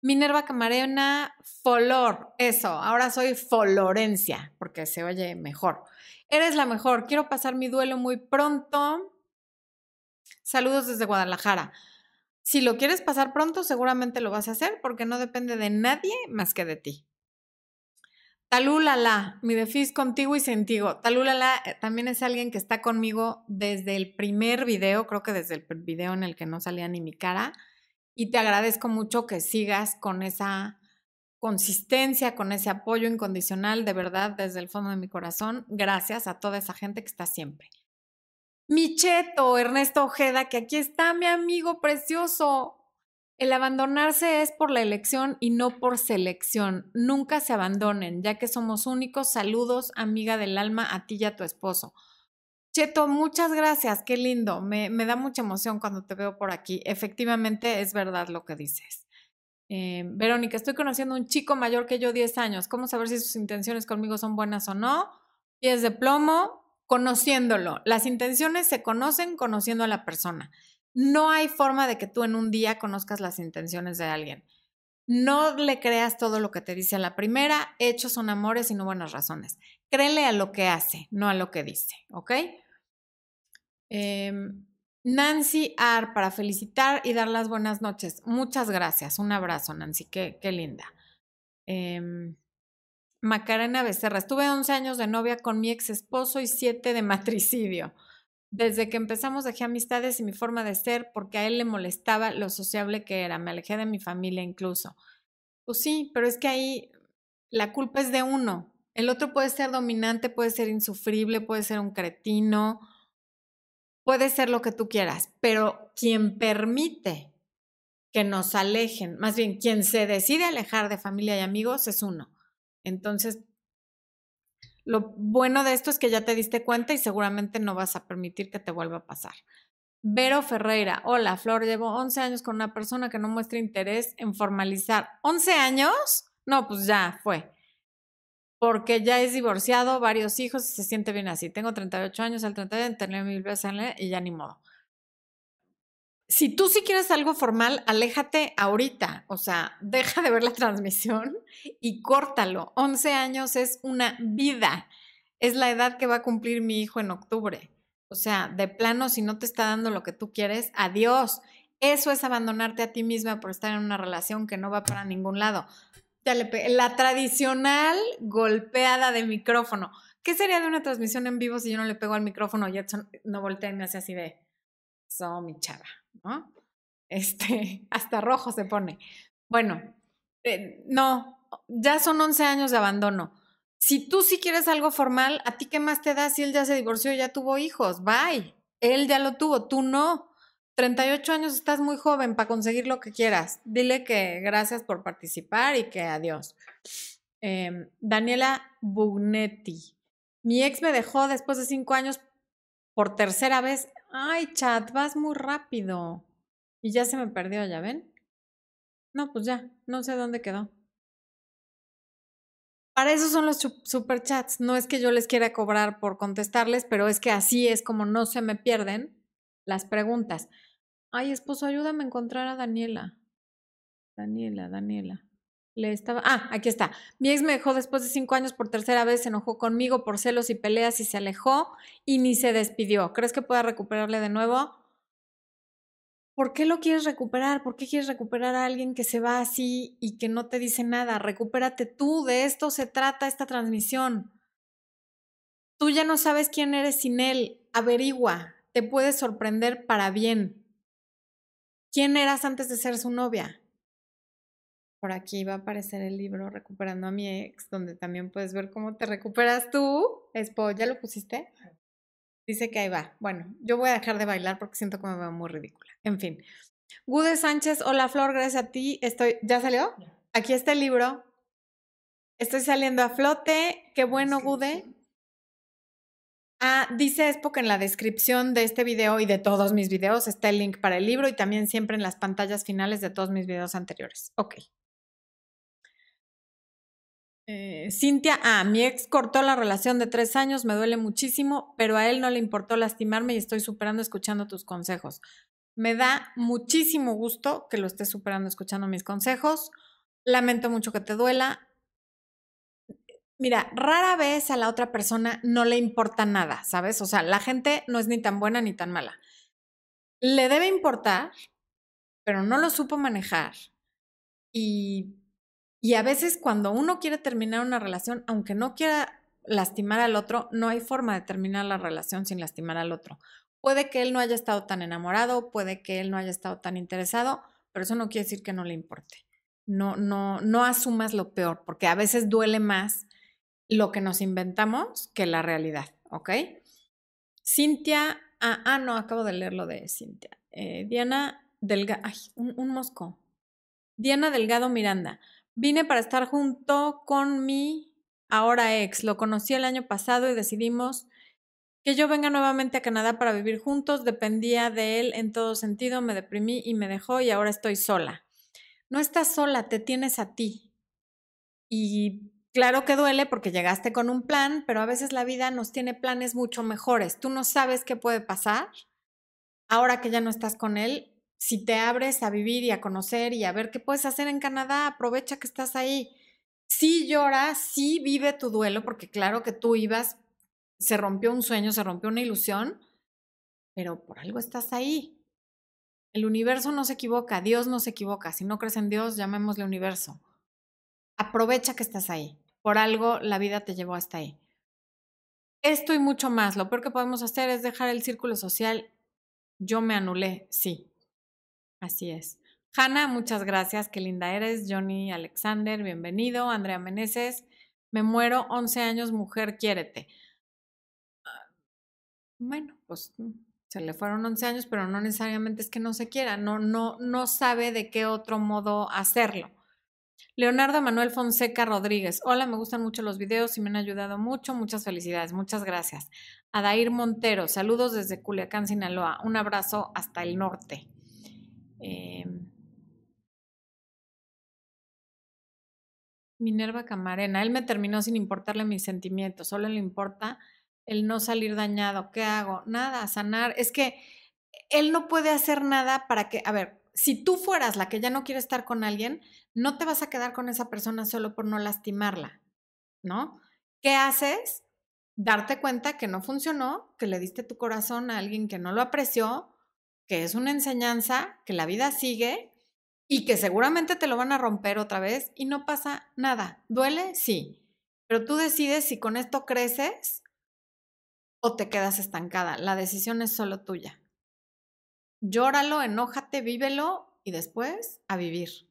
S1: Minerva Camarena, Folor. Eso, ahora soy Folorencia, porque se oye mejor. Eres la mejor. Quiero pasar mi duelo muy pronto. Saludos desde Guadalajara. Si lo quieres pasar pronto, seguramente lo vas a hacer porque no depende de nadie más que de ti. Talulala, mi defis contigo y sentigo. Talulala eh, también es alguien que está conmigo desde el primer video, creo que desde el video en el que no salía ni mi cara. Y te agradezco mucho que sigas con esa consistencia, con ese apoyo incondicional, de verdad, desde el fondo de mi corazón. Gracias a toda esa gente que está siempre. Micheto, Ernesto Ojeda, que aquí está mi amigo precioso. El abandonarse es por la elección y no por selección. Nunca se abandonen, ya que somos únicos. Saludos, amiga del alma, a ti y a tu esposo. Cheto, muchas gracias, qué lindo. Me, da mucha emoción cuando te veo por aquí. Efectivamente, es verdad lo que dices. Eh, Verónica, estoy conociendo a un chico mayor que yo, 10 años. ¿Cómo saber si sus intenciones conmigo son buenas o no? Pies de plomo, conociéndolo. Las intenciones se conocen conociendo a la persona. No hay forma de que tú en un día conozcas las intenciones de alguien. No le creas todo lo que te dice a la primera, hechos son amores y no buenas razones. Créele a lo que hace, no a lo que dice, ¿ok? Em, Nancy Ar, para felicitar y dar las buenas noches. Muchas gracias. Un abrazo, Nancy. Qué, qué linda. Em, Macarena Becerra. Estuve 11 años de novia con mi ex esposo y 7 de matricidio. Desde que empezamos dejé amistades y mi forma de ser porque a él le molestaba lo sociable que era. Me alejé de mi familia incluso. Pues sí, pero es que ahí la culpa es de uno. El otro puede ser dominante, puede ser insufrible, puede ser un cretino, puede ser lo que tú quieras, pero quien permite que nos alejen, más bien quien se decide alejar de familia y amigos es uno. Entonces, lo bueno de esto es que ya te diste cuenta y seguramente no vas a permitir que te vuelva a pasar. Vero Ferreira, hola Flor, llevo 11 años con una persona que no muestra interés en formalizar. ¿11 años? No, pues ya fue. Porque ya es divorciado, varios hijos y se siente bien así. Tengo 38 años, al 31 tener mil veces y ya ni modo si tú sí quieres algo formal, aléjate ahorita, o sea, deja de ver la transmisión y córtalo. 11 años es una vida, es la edad que va a cumplir mi hijo en octubre. O sea, de plano, si no te está dando lo que tú quieres, adiós. Eso es abandonarte a ti misma por estar en una relación que no va para ningún lado. la tradicional golpeada de micrófono. ¿Qué sería de una transmisión en vivo si yo no le pego al micrófono y no voltea y me hace así de, so, mi chava? ¿No? [LAUGHS] Este, hasta rojo se pone. Bueno, eh, no, ya son 11 años de abandono. Si tú sí quieres algo formal, ¿a ti qué más te da si él ya se divorció ya tuvo hijos? Bye. Él ya lo tuvo, tú no. 38 años estás muy joven para conseguir lo que quieras. Dile que gracias por participar y que adiós. Em, Daniela Bugnetti. Mi ex me dejó después de cinco años por tercera vez. Ay, chat, vas muy rápido. Y ya se me perdió, ¿ya ven? No, pues ya, no sé dónde quedó. Para eso son los super chats. No es que yo les quiera cobrar por contestarles, pero es que así es como no se me pierden las preguntas. Ay, esposo, ayúdame a encontrar a Daniela. Daniela, Daniela. Le estaba. Ah, aquí está. Mi ex me dejó después de cinco años por tercera vez, se enojó conmigo por celos y peleas y se alejó y ni se despidió. ¿Crees que pueda recuperarle de nuevo? ¿Por qué lo quieres recuperar? ¿Por qué quieres recuperar a alguien que se va así y que no te dice nada? Recupérate tú, de esto se trata esta transmisión. Tú ya no sabes quién eres sin él, averigua, te puede sorprender para bien. ¿Quién eras antes de ser su novia? Por aquí va a aparecer el libro Recuperando a mi ex, donde también puedes ver cómo te recuperas tú. Espo, ¿ya lo pusiste? Dice que ahí va. Bueno, yo voy a dejar de bailar porque siento que me veo muy ridícula. En fin. Gude Sánchez, hola Flor, gracias a ti. Estoy, ¿ya salió? Aquí está el libro. Estoy saliendo a flote. Qué bueno, Gude. Ah, dice Espo que en la descripción de este video y de todos mis videos está el link para el libro y también siempre en las pantallas finales de todos mis videos anteriores. Ok. Eh, Cintia, ah, mi ex cortó la relación de tres años, me duele muchísimo, pero a él no le importó lastimarme y estoy superando escuchando tus consejos. Me da muchísimo gusto que lo estés superando escuchando mis consejos. Lamento mucho que te duela. Mira, rara vez a la otra persona no le importa nada, ¿sabes? O sea, la gente no es ni tan buena ni tan mala. Le debe importar, pero no lo supo manejar. Y y a veces cuando uno quiere terminar una relación, aunque no quiera lastimar al otro, no hay forma de terminar la relación sin lastimar al otro. Puede que él no haya estado tan enamorado, puede que él no haya estado tan interesado, pero eso no quiere decir que no le importe. No, no, no asumas lo peor, porque a veces duele más lo que nos inventamos que la realidad, ¿ok? Cintia, ah, ah no, acabo de leer lo de Cintia. Eh, Diana Delgado, ay, un mosco. Diana Delgado Miranda. Vine para estar junto con mi ahora ex. Lo conocí el año pasado y decidimos que yo venga nuevamente a Canadá para vivir juntos. Dependía de él en todo sentido. Me deprimí y me dejó y ahora estoy sola. No estás sola, te tienes a ti. Y claro que duele porque llegaste con un plan, pero a veces la vida nos tiene planes mucho mejores. Tú no sabes qué puede pasar. Ahora que ya no estás con él, si te abres a vivir y a conocer y a ver qué puedes hacer en Canadá, aprovecha que estás ahí. Sí llora, sí vive tu duelo, porque claro que tú ibas, se rompió un sueño, se rompió una ilusión, pero por algo estás ahí. El universo no se equivoca, Dios no se equivoca. Si no crees en Dios, llamémosle universo. Aprovecha que estás ahí. Por algo la vida te llevó hasta ahí. Esto y mucho más. Lo peor que podemos hacer es dejar el círculo social. Yo me anulé, sí. Así es. Hanna, muchas gracias, qué linda eres. Johnny Alexander, bienvenido. Andrea Meneses, me muero, 11 años, mujer, quiérete. Ah, bueno, pues mm, se le fueron 11 años, pero no necesariamente es que no se quiera, no, no, no sabe de qué otro modo hacerlo. Leonardo Manuel Fonseca Rodríguez. Hola, me gustan mucho los videos y me han ayudado mucho. Muchas felicidades, muchas gracias. Adair Montero, saludos desde Culiacán, Sinaloa. Un abrazo hasta el norte. Em, Minerva Camarena, él me terminó sin importarle mis sentimientos, solo le importa el no salir dañado. ¿Qué hago? Nada, sanar. Es que él no puede hacer nada para que, a ver, si tú fueras la que ya no quiere estar con alguien, no te vas a quedar con esa persona solo por no lastimarla, ¿no? ¿Qué haces? Darte cuenta que no funcionó, que le diste tu corazón a alguien que no lo apreció, que es una enseñanza, que la vida sigue y que seguramente te lo van a romper otra vez y no pasa nada. ¿Duele? Sí. Pero tú decides si con esto creces o te quedas estancada. La decisión es solo tuya. Llóralo, enójate, vívelo y después a vivir.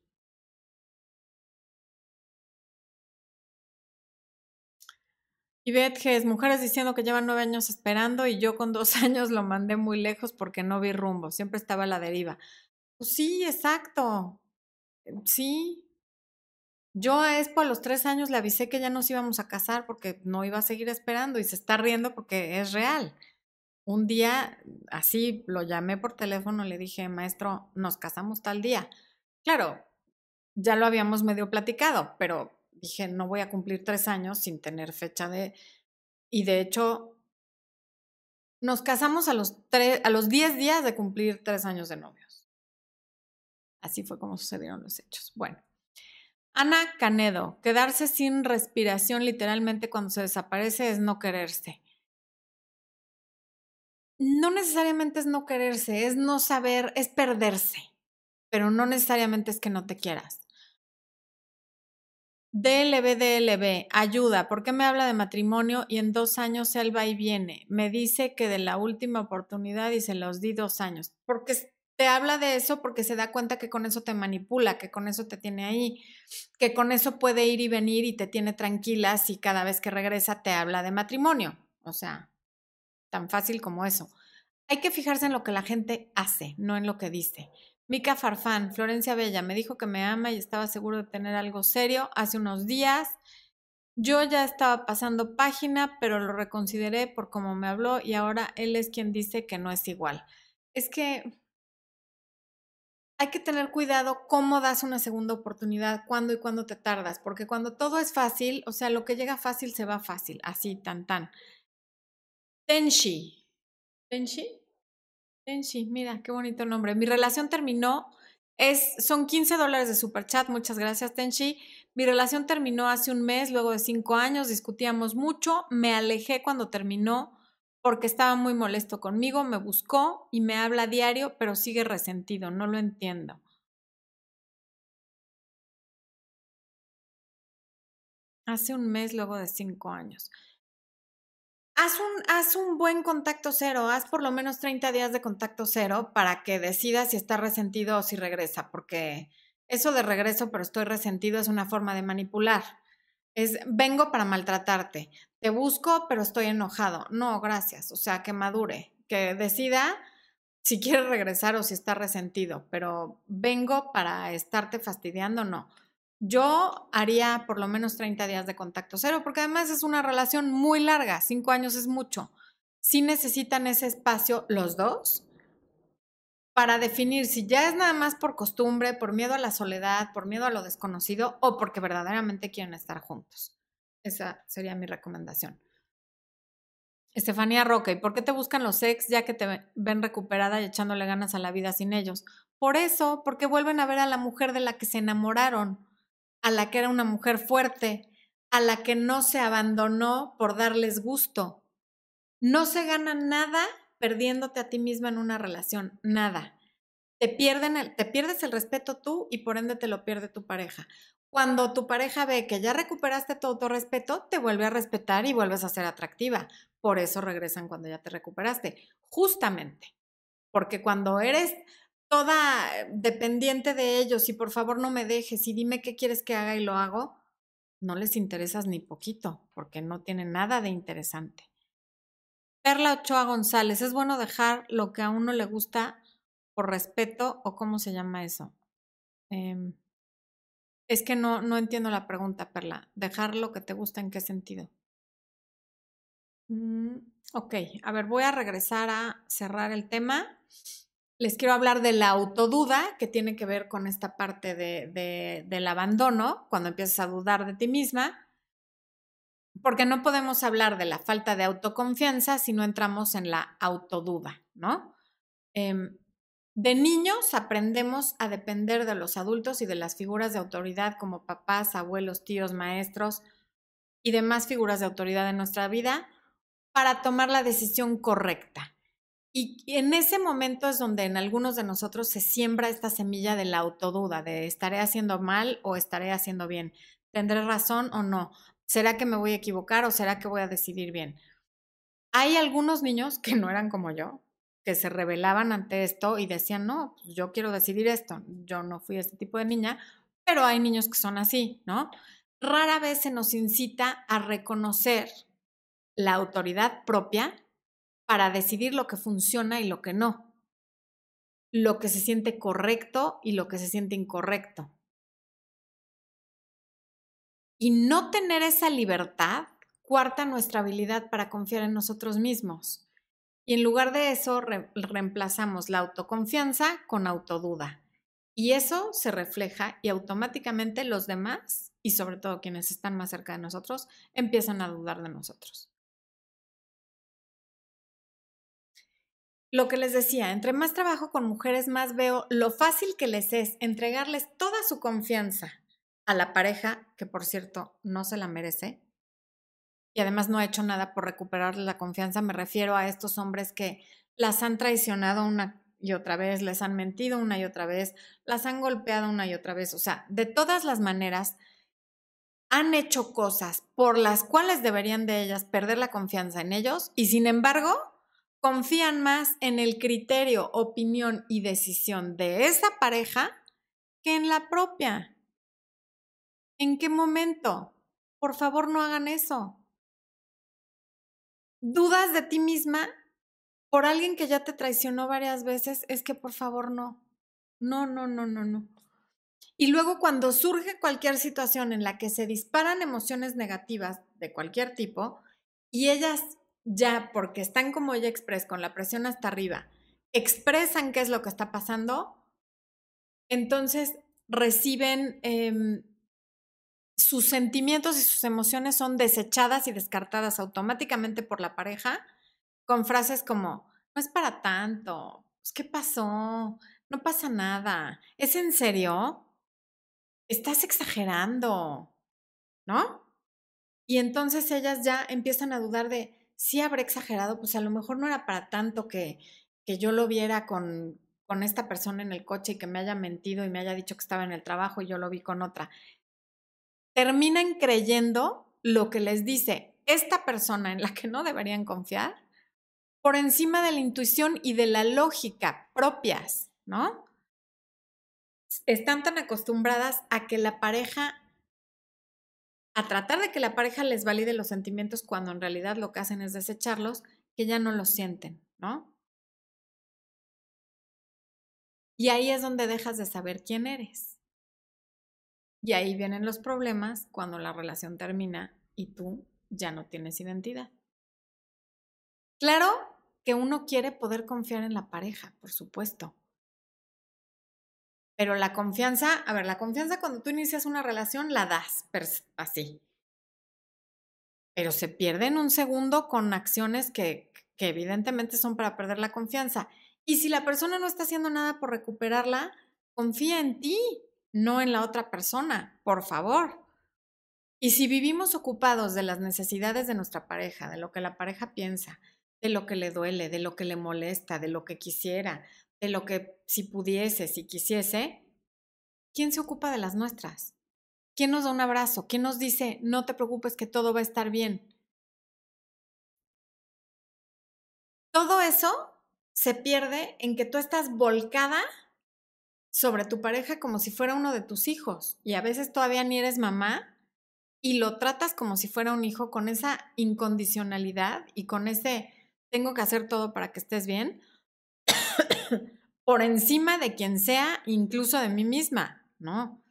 S1: Y es mujeres diciendo que llevan nueve años esperando y yo con dos [LAUGHS] años lo mandé muy lejos porque no vi rumbo, siempre estaba a la deriva. Pues sí, exacto. Sí. Yo a Expo a los tres años le avisé que ya nos íbamos a casar porque no iba a seguir esperando y se está riendo porque es real. Un día, así, lo llamé por teléfono, le dije, maestro, nos casamos tal día. Claro, ya lo habíamos medio platicado, pero dije, no voy a cumplir tres años sin tener fecha de... Y de hecho, nos casamos a los, tres, a los diez días de cumplir tres años de novios. Así fue como sucedieron los hechos. Bueno. Ana Canedo, quedarse sin respiración literalmente cuando se desaparece es no quererse. No necesariamente es no quererse, es no saber, es perderse, pero no necesariamente es que no te quieras. DLB, DLB, ayuda, ¿por qué me habla de matrimonio y en dos años él va y viene? Me dice que de la última oportunidad y se los di dos años. Porque te habla de eso porque se da cuenta que con eso te manipula, que con eso te tiene ahí, que con eso puede ir y venir y te tiene tranquila si cada vez que regresa te habla de matrimonio. O sea, tan fácil como eso. Hay que fijarse en lo que la gente hace, no en lo que dice. Mica Farfán, Florencia Bella, me dijo que me ama y estaba seguro de tener algo serio hace unos días. Yo ya estaba pasando página, pero lo reconsideré por cómo me habló y ahora él es quien dice que no es igual. Es que hay que tener cuidado cómo das una segunda oportunidad, cuándo y cuándo te tardas, porque cuando todo es fácil, o sea, lo que llega fácil se va fácil, así, tan, tan. Tenshi. ¿Tenshi? Sí, mira, qué bonito nombre. Mi relación terminó, es, son 15 dólares de super chat, muchas gracias Tenchi. Mi relación terminó hace un mes, luego de cinco años, discutíamos mucho, me alejé cuando terminó porque estaba muy molesto conmigo, me buscó y me habla diario, pero sigue resentido, no lo entiendo. Hace un mes, luego de cinco años haz un, haz un buen contacto cero, haz por lo menos 30 días de contacto cero para que decidas si está resentido o si regresa, porque eso de regreso pero estoy resentido es una forma de manipular. Es vengo para maltratarte, te busco pero estoy enojado. No, gracias, o sea, que madure, que decida si quiere regresar o si está resentido, pero vengo para estarte fastidiando, no. Yo haría por lo menos 30 días de contacto cero, porque además es una relación muy larga, cinco años es mucho. Si necesitan ese espacio los dos para definir si ya es nada más por costumbre, por miedo a la soledad, por miedo a lo desconocido o porque verdaderamente quieren estar juntos. Esa sería mi recomendación. Estefanía Roque, ¿y por qué te buscan los ex ya que te ven recuperada y echándole ganas a la vida sin ellos? Por eso, porque vuelven a ver a la mujer de la que se enamoraron a la que era una mujer fuerte, a la que no se abandonó por darles gusto. No se gana nada perdiéndote a ti misma en una relación, nada. Te, pierden te pierdes el respeto tú y por ende te lo pierde tu pareja. Cuando tu pareja ve que ya recuperaste todo tu respeto, te vuelve a respetar y vuelves a ser atractiva. Por eso regresan cuando ya te recuperaste. Justamente. Porque cuando eres toda dependiente de ellos y por favor no me dejes y dime qué quieres que haga y lo hago, no les interesas ni poquito, porque no tienen nada de interesante. Perla Ochoa González, es bueno dejar lo que a uno le gusta por respeto o cómo se llama eso. Em, es que no, no entiendo la pregunta, Perla. ¿Dejar lo que te gusta en qué sentido? Mm, ok, a ver, voy a regresar a cerrar el tema les quiero hablar de la autoduda, que tiene que ver con esta parte de, del abandono, cuando empiezas a dudar de ti misma, porque no podemos hablar de la falta de autoconfianza si no entramos en la autoduda, ¿no? Em, de niños aprendemos a depender de los adultos y de las figuras de autoridad como papás, abuelos, tíos, maestros y demás figuras de autoridad en nuestra vida para tomar la decisión correcta. Y en ese momento es donde en algunos de nosotros se siembra esta semilla de la autoduda, de estaré haciendo mal o estaré haciendo bien, tendré razón o no, será que me voy a equivocar o será que voy a decidir bien. Hay algunos niños que no eran como yo, que se rebelaban ante esto y decían, no, pues yo quiero decidir esto, yo no fui este tipo de niña, pero hay niños que son así, ¿no? Rara vez se nos incita a reconocer la autoridad propia para decidir lo que funciona y lo que no, lo que se siente correcto y lo que se siente incorrecto. Y no tener esa libertad cuarta nuestra habilidad para confiar en nosotros mismos. Y en lugar de eso, reemplazamos la autoconfianza con autoduda. Y eso se refleja y automáticamente los demás, y sobre todo quienes están más cerca de nosotros, empiezan a dudar de nosotros. Lo que les decía, entre más trabajo con mujeres, más veo lo fácil que les es entregarles toda su confianza a la pareja, que por cierto no se la merece, y además no ha hecho nada por recuperarle la confianza. Me refiero a estos hombres que las han traicionado una y otra vez, les han mentido una y otra vez, las han golpeado una y otra vez. O sea, de todas las maneras, han hecho cosas por las cuales deberían de ellas perder la confianza en ellos y sin embargo confían más en el criterio, opinión y decisión de esa pareja que en la propia. ¿En qué momento? Por favor, no hagan eso. ¿Dudas de ti misma por alguien que ya te traicionó varias veces? Es que por favor no. No, no, no, no, no. Y luego cuando surge cualquier situación en la que se disparan emociones negativas de cualquier tipo y ellas ya porque están como ella express con la presión hasta arriba, expresan qué es lo que está pasando, entonces reciben em, sus sentimientos y sus emociones son desechadas y descartadas automáticamente por la pareja con frases como, no es para tanto, pues, ¿qué pasó? No pasa nada. ¿Es en serio? Estás exagerando, ¿no? Y entonces ellas ya empiezan a dudar de, sí habré exagerado, pues a lo mejor no era para tanto que, que yo lo viera con, con esta persona en el coche y que me haya mentido y me haya dicho que estaba en el trabajo y yo lo vi con otra. Terminan creyendo lo que les dice esta persona en la que no deberían confiar por encima de la intuición y de la lógica propias, ¿no? Están tan acostumbradas a que la pareja a tratar de que la pareja les valide los sentimientos cuando en realidad lo que hacen es desecharlos, que ya no los sienten, ¿no? Y ahí es donde dejas de saber quién eres. Y ahí vienen los problemas cuando la relación termina y tú ya no tienes identidad. Claro que uno quiere poder confiar en la pareja, por supuesto. Pero la confianza, a ver, la confianza cuando tú inicias una relación la das así. Pero se pierde en un segundo con acciones que, que evidentemente son para perder la confianza. Y si la persona no está haciendo nada por recuperarla, confía en ti, no en la otra persona, por favor. Y si vivimos ocupados de las necesidades de nuestra pareja, de lo que la pareja piensa, de lo que le duele, de lo que le molesta, de lo que quisiera, de lo que si pudiese, si quisiese, ¿quién se ocupa de las nuestras? ¿Quién nos da un abrazo? ¿Quién nos dice, no te preocupes que todo va a estar bien? Todo eso se pierde en que tú estás volcada sobre tu pareja como si fuera uno de tus hijos y a veces todavía ni eres mamá y lo tratas como si fuera un hijo con esa incondicionalidad y con ese tengo que hacer todo para que estés bien [COUGHS] por encima de quien sea, incluso de mí misma, ¿no?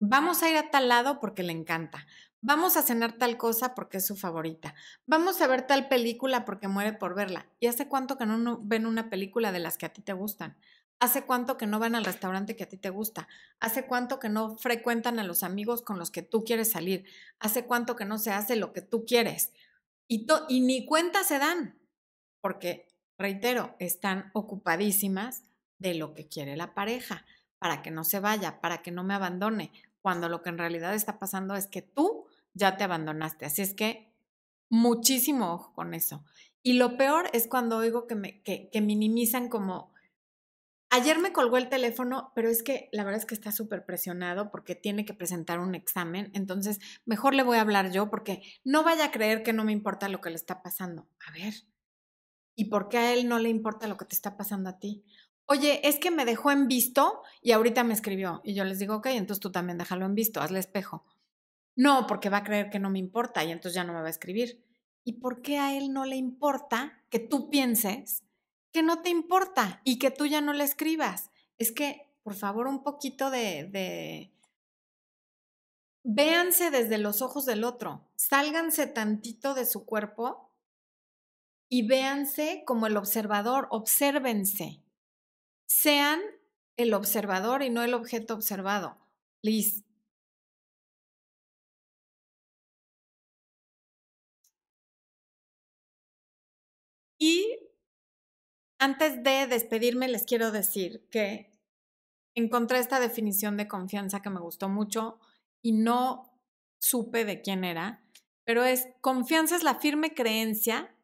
S1: Vamos a ir a tal lado porque le encanta. Vamos a cenar tal cosa porque es su favorita. Vamos a ver tal película porque muere por verla. ¿Y hace cuánto que no ven una película de las que a ti te gustan? ¿Hace cuánto que no van al restaurante que a ti te gusta? ¿Hace cuánto que no frecuentan a los amigos con los que tú quieres salir? ¿Hace cuánto que no se hace lo que tú quieres? Y, y ni cuenta se dan, porque reitero, están ocupadísimas de lo que quiere la pareja, para que no se vaya, para que no me abandone, cuando lo que en realidad está pasando es que tú ya te abandonaste. Así es que muchísimo ojo con eso. Y lo peor es cuando oigo que, me, que, minimizan como, ayer me colgó el teléfono, pero es que la verdad es que está súper presionado porque tiene que presentar un examen, entonces mejor le voy a hablar yo porque no vaya a creer que no me importa lo que le está pasando. A ver, ¿Y por qué a él no le importa lo que te está pasando a ti? Oye, es que me dejó en visto y ahorita me escribió. Y yo les digo, ok, entonces tú también déjalo en visto, hazle espejo. No, porque va a creer que no me importa y entonces ya no me va a escribir. ¿Y por qué a él no le importa que tú pienses que no te importa y que tú ya no le escribas? Es que, por favor, un poquito de, de... Véanse desde los ojos del otro, sálganse tantito de su cuerpo y véanse como el observador, obsérvense. Sean el observador y no el objeto observado. Liz. Y antes de despedirme, les quiero decir que encontré esta definición de confianza que me gustó mucho y no supe de quién era, pero es confianza es la firme creencia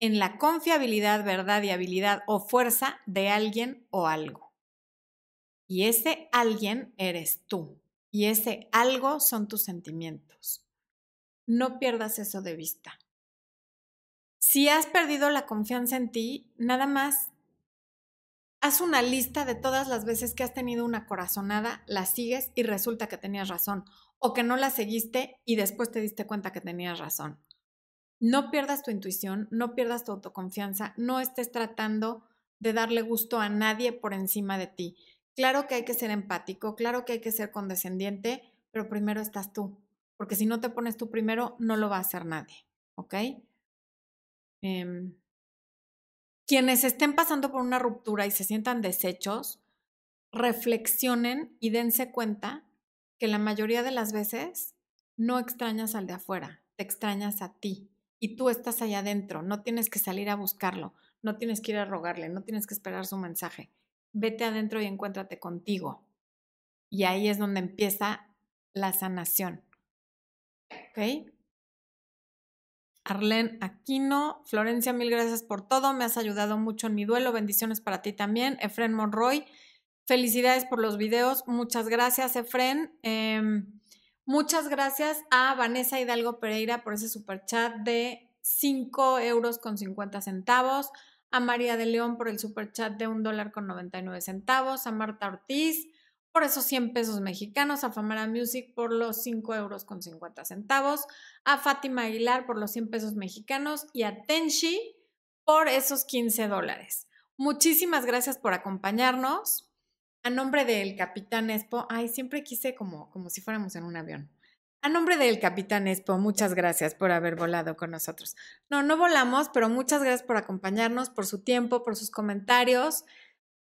S1: en la confiabilidad, verdad y habilidad o fuerza de alguien o algo. Y ese alguien eres tú. Y ese algo son tus sentimientos. No pierdas eso de vista. Si has perdido la confianza en ti, nada más haz una lista de todas las veces que has tenido una corazonada, la sigues y resulta que tenías razón, o que no la seguiste y después te diste cuenta que tenías razón. No pierdas tu intuición, no pierdas tu autoconfianza, no estés tratando de darle gusto a nadie por encima de ti. Claro que hay que ser empático, claro que hay que ser condescendiente, pero primero estás tú, porque si no te pones tú primero, no lo va a hacer nadie, ¿ok? Em, quienes estén pasando por una ruptura y se sientan deshechos, reflexionen y dense cuenta que la mayoría de las veces no extrañas al de afuera, te extrañas a ti y tú estás allá adentro, no tienes que salir a buscarlo, no tienes que ir a rogarle, no tienes que esperar su mensaje. Vete adentro y encuéntrate contigo. Y ahí es donde empieza la sanación. ¿Ok? Arlen Aquino, Florencia, mil gracias por todo, me has ayudado mucho en mi duelo, bendiciones para ti también. Efren Monroy, felicidades por los videos, muchas gracias Efren. Em, Muchas gracias a Vanessa Hidalgo Pereira por ese super chat de 5 euros con 50 centavos, a María de León por el super chat de 1 dólar con 99 centavos, a Marta Ortiz por esos 100 pesos mexicanos, a Famara Music por los 5 euros con 50 centavos, a Fátima Aguilar por los 100 pesos mexicanos y a Tenshi por esos 15 dólares. Muchísimas gracias por acompañarnos. A nombre del capitán Expo, ay, siempre quise como, como si fuéramos en un avión. A nombre del capitán Expo, muchas gracias por haber volado con nosotros. No, no volamos, pero muchas gracias por acompañarnos, por su tiempo, por sus comentarios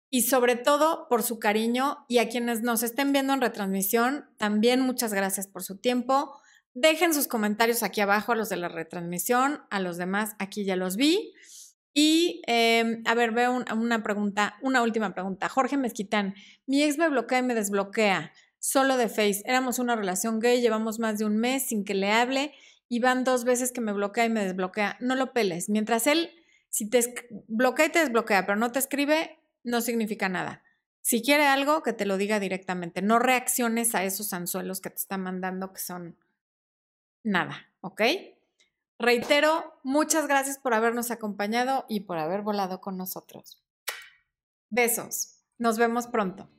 S1: y sobre todo por su cariño. Y a quienes nos estén viendo en retransmisión, también muchas gracias por su tiempo. Dejen sus comentarios aquí abajo a los de la retransmisión, a los demás aquí ya los vi. Y, em, a ver, veo una pregunta, una última pregunta. Jorge Mezquitán, mi ex me bloquea y me desbloquea, solo de Face. Éramos una relación gay, llevamos más de un mes sin que le hable y van dos veces que me bloquea y me desbloquea. No lo peles. Mientras él, si te bloquea y te desbloquea, pero no te escribe, no significa nada. Si quiere algo, que te lo diga directamente. No reacciones a esos anzuelos que te está mandando que son nada, ¿ok? Reitero, muchas gracias por habernos acompañado y por haber volado con nosotros. Besos. Nos vemos pronto.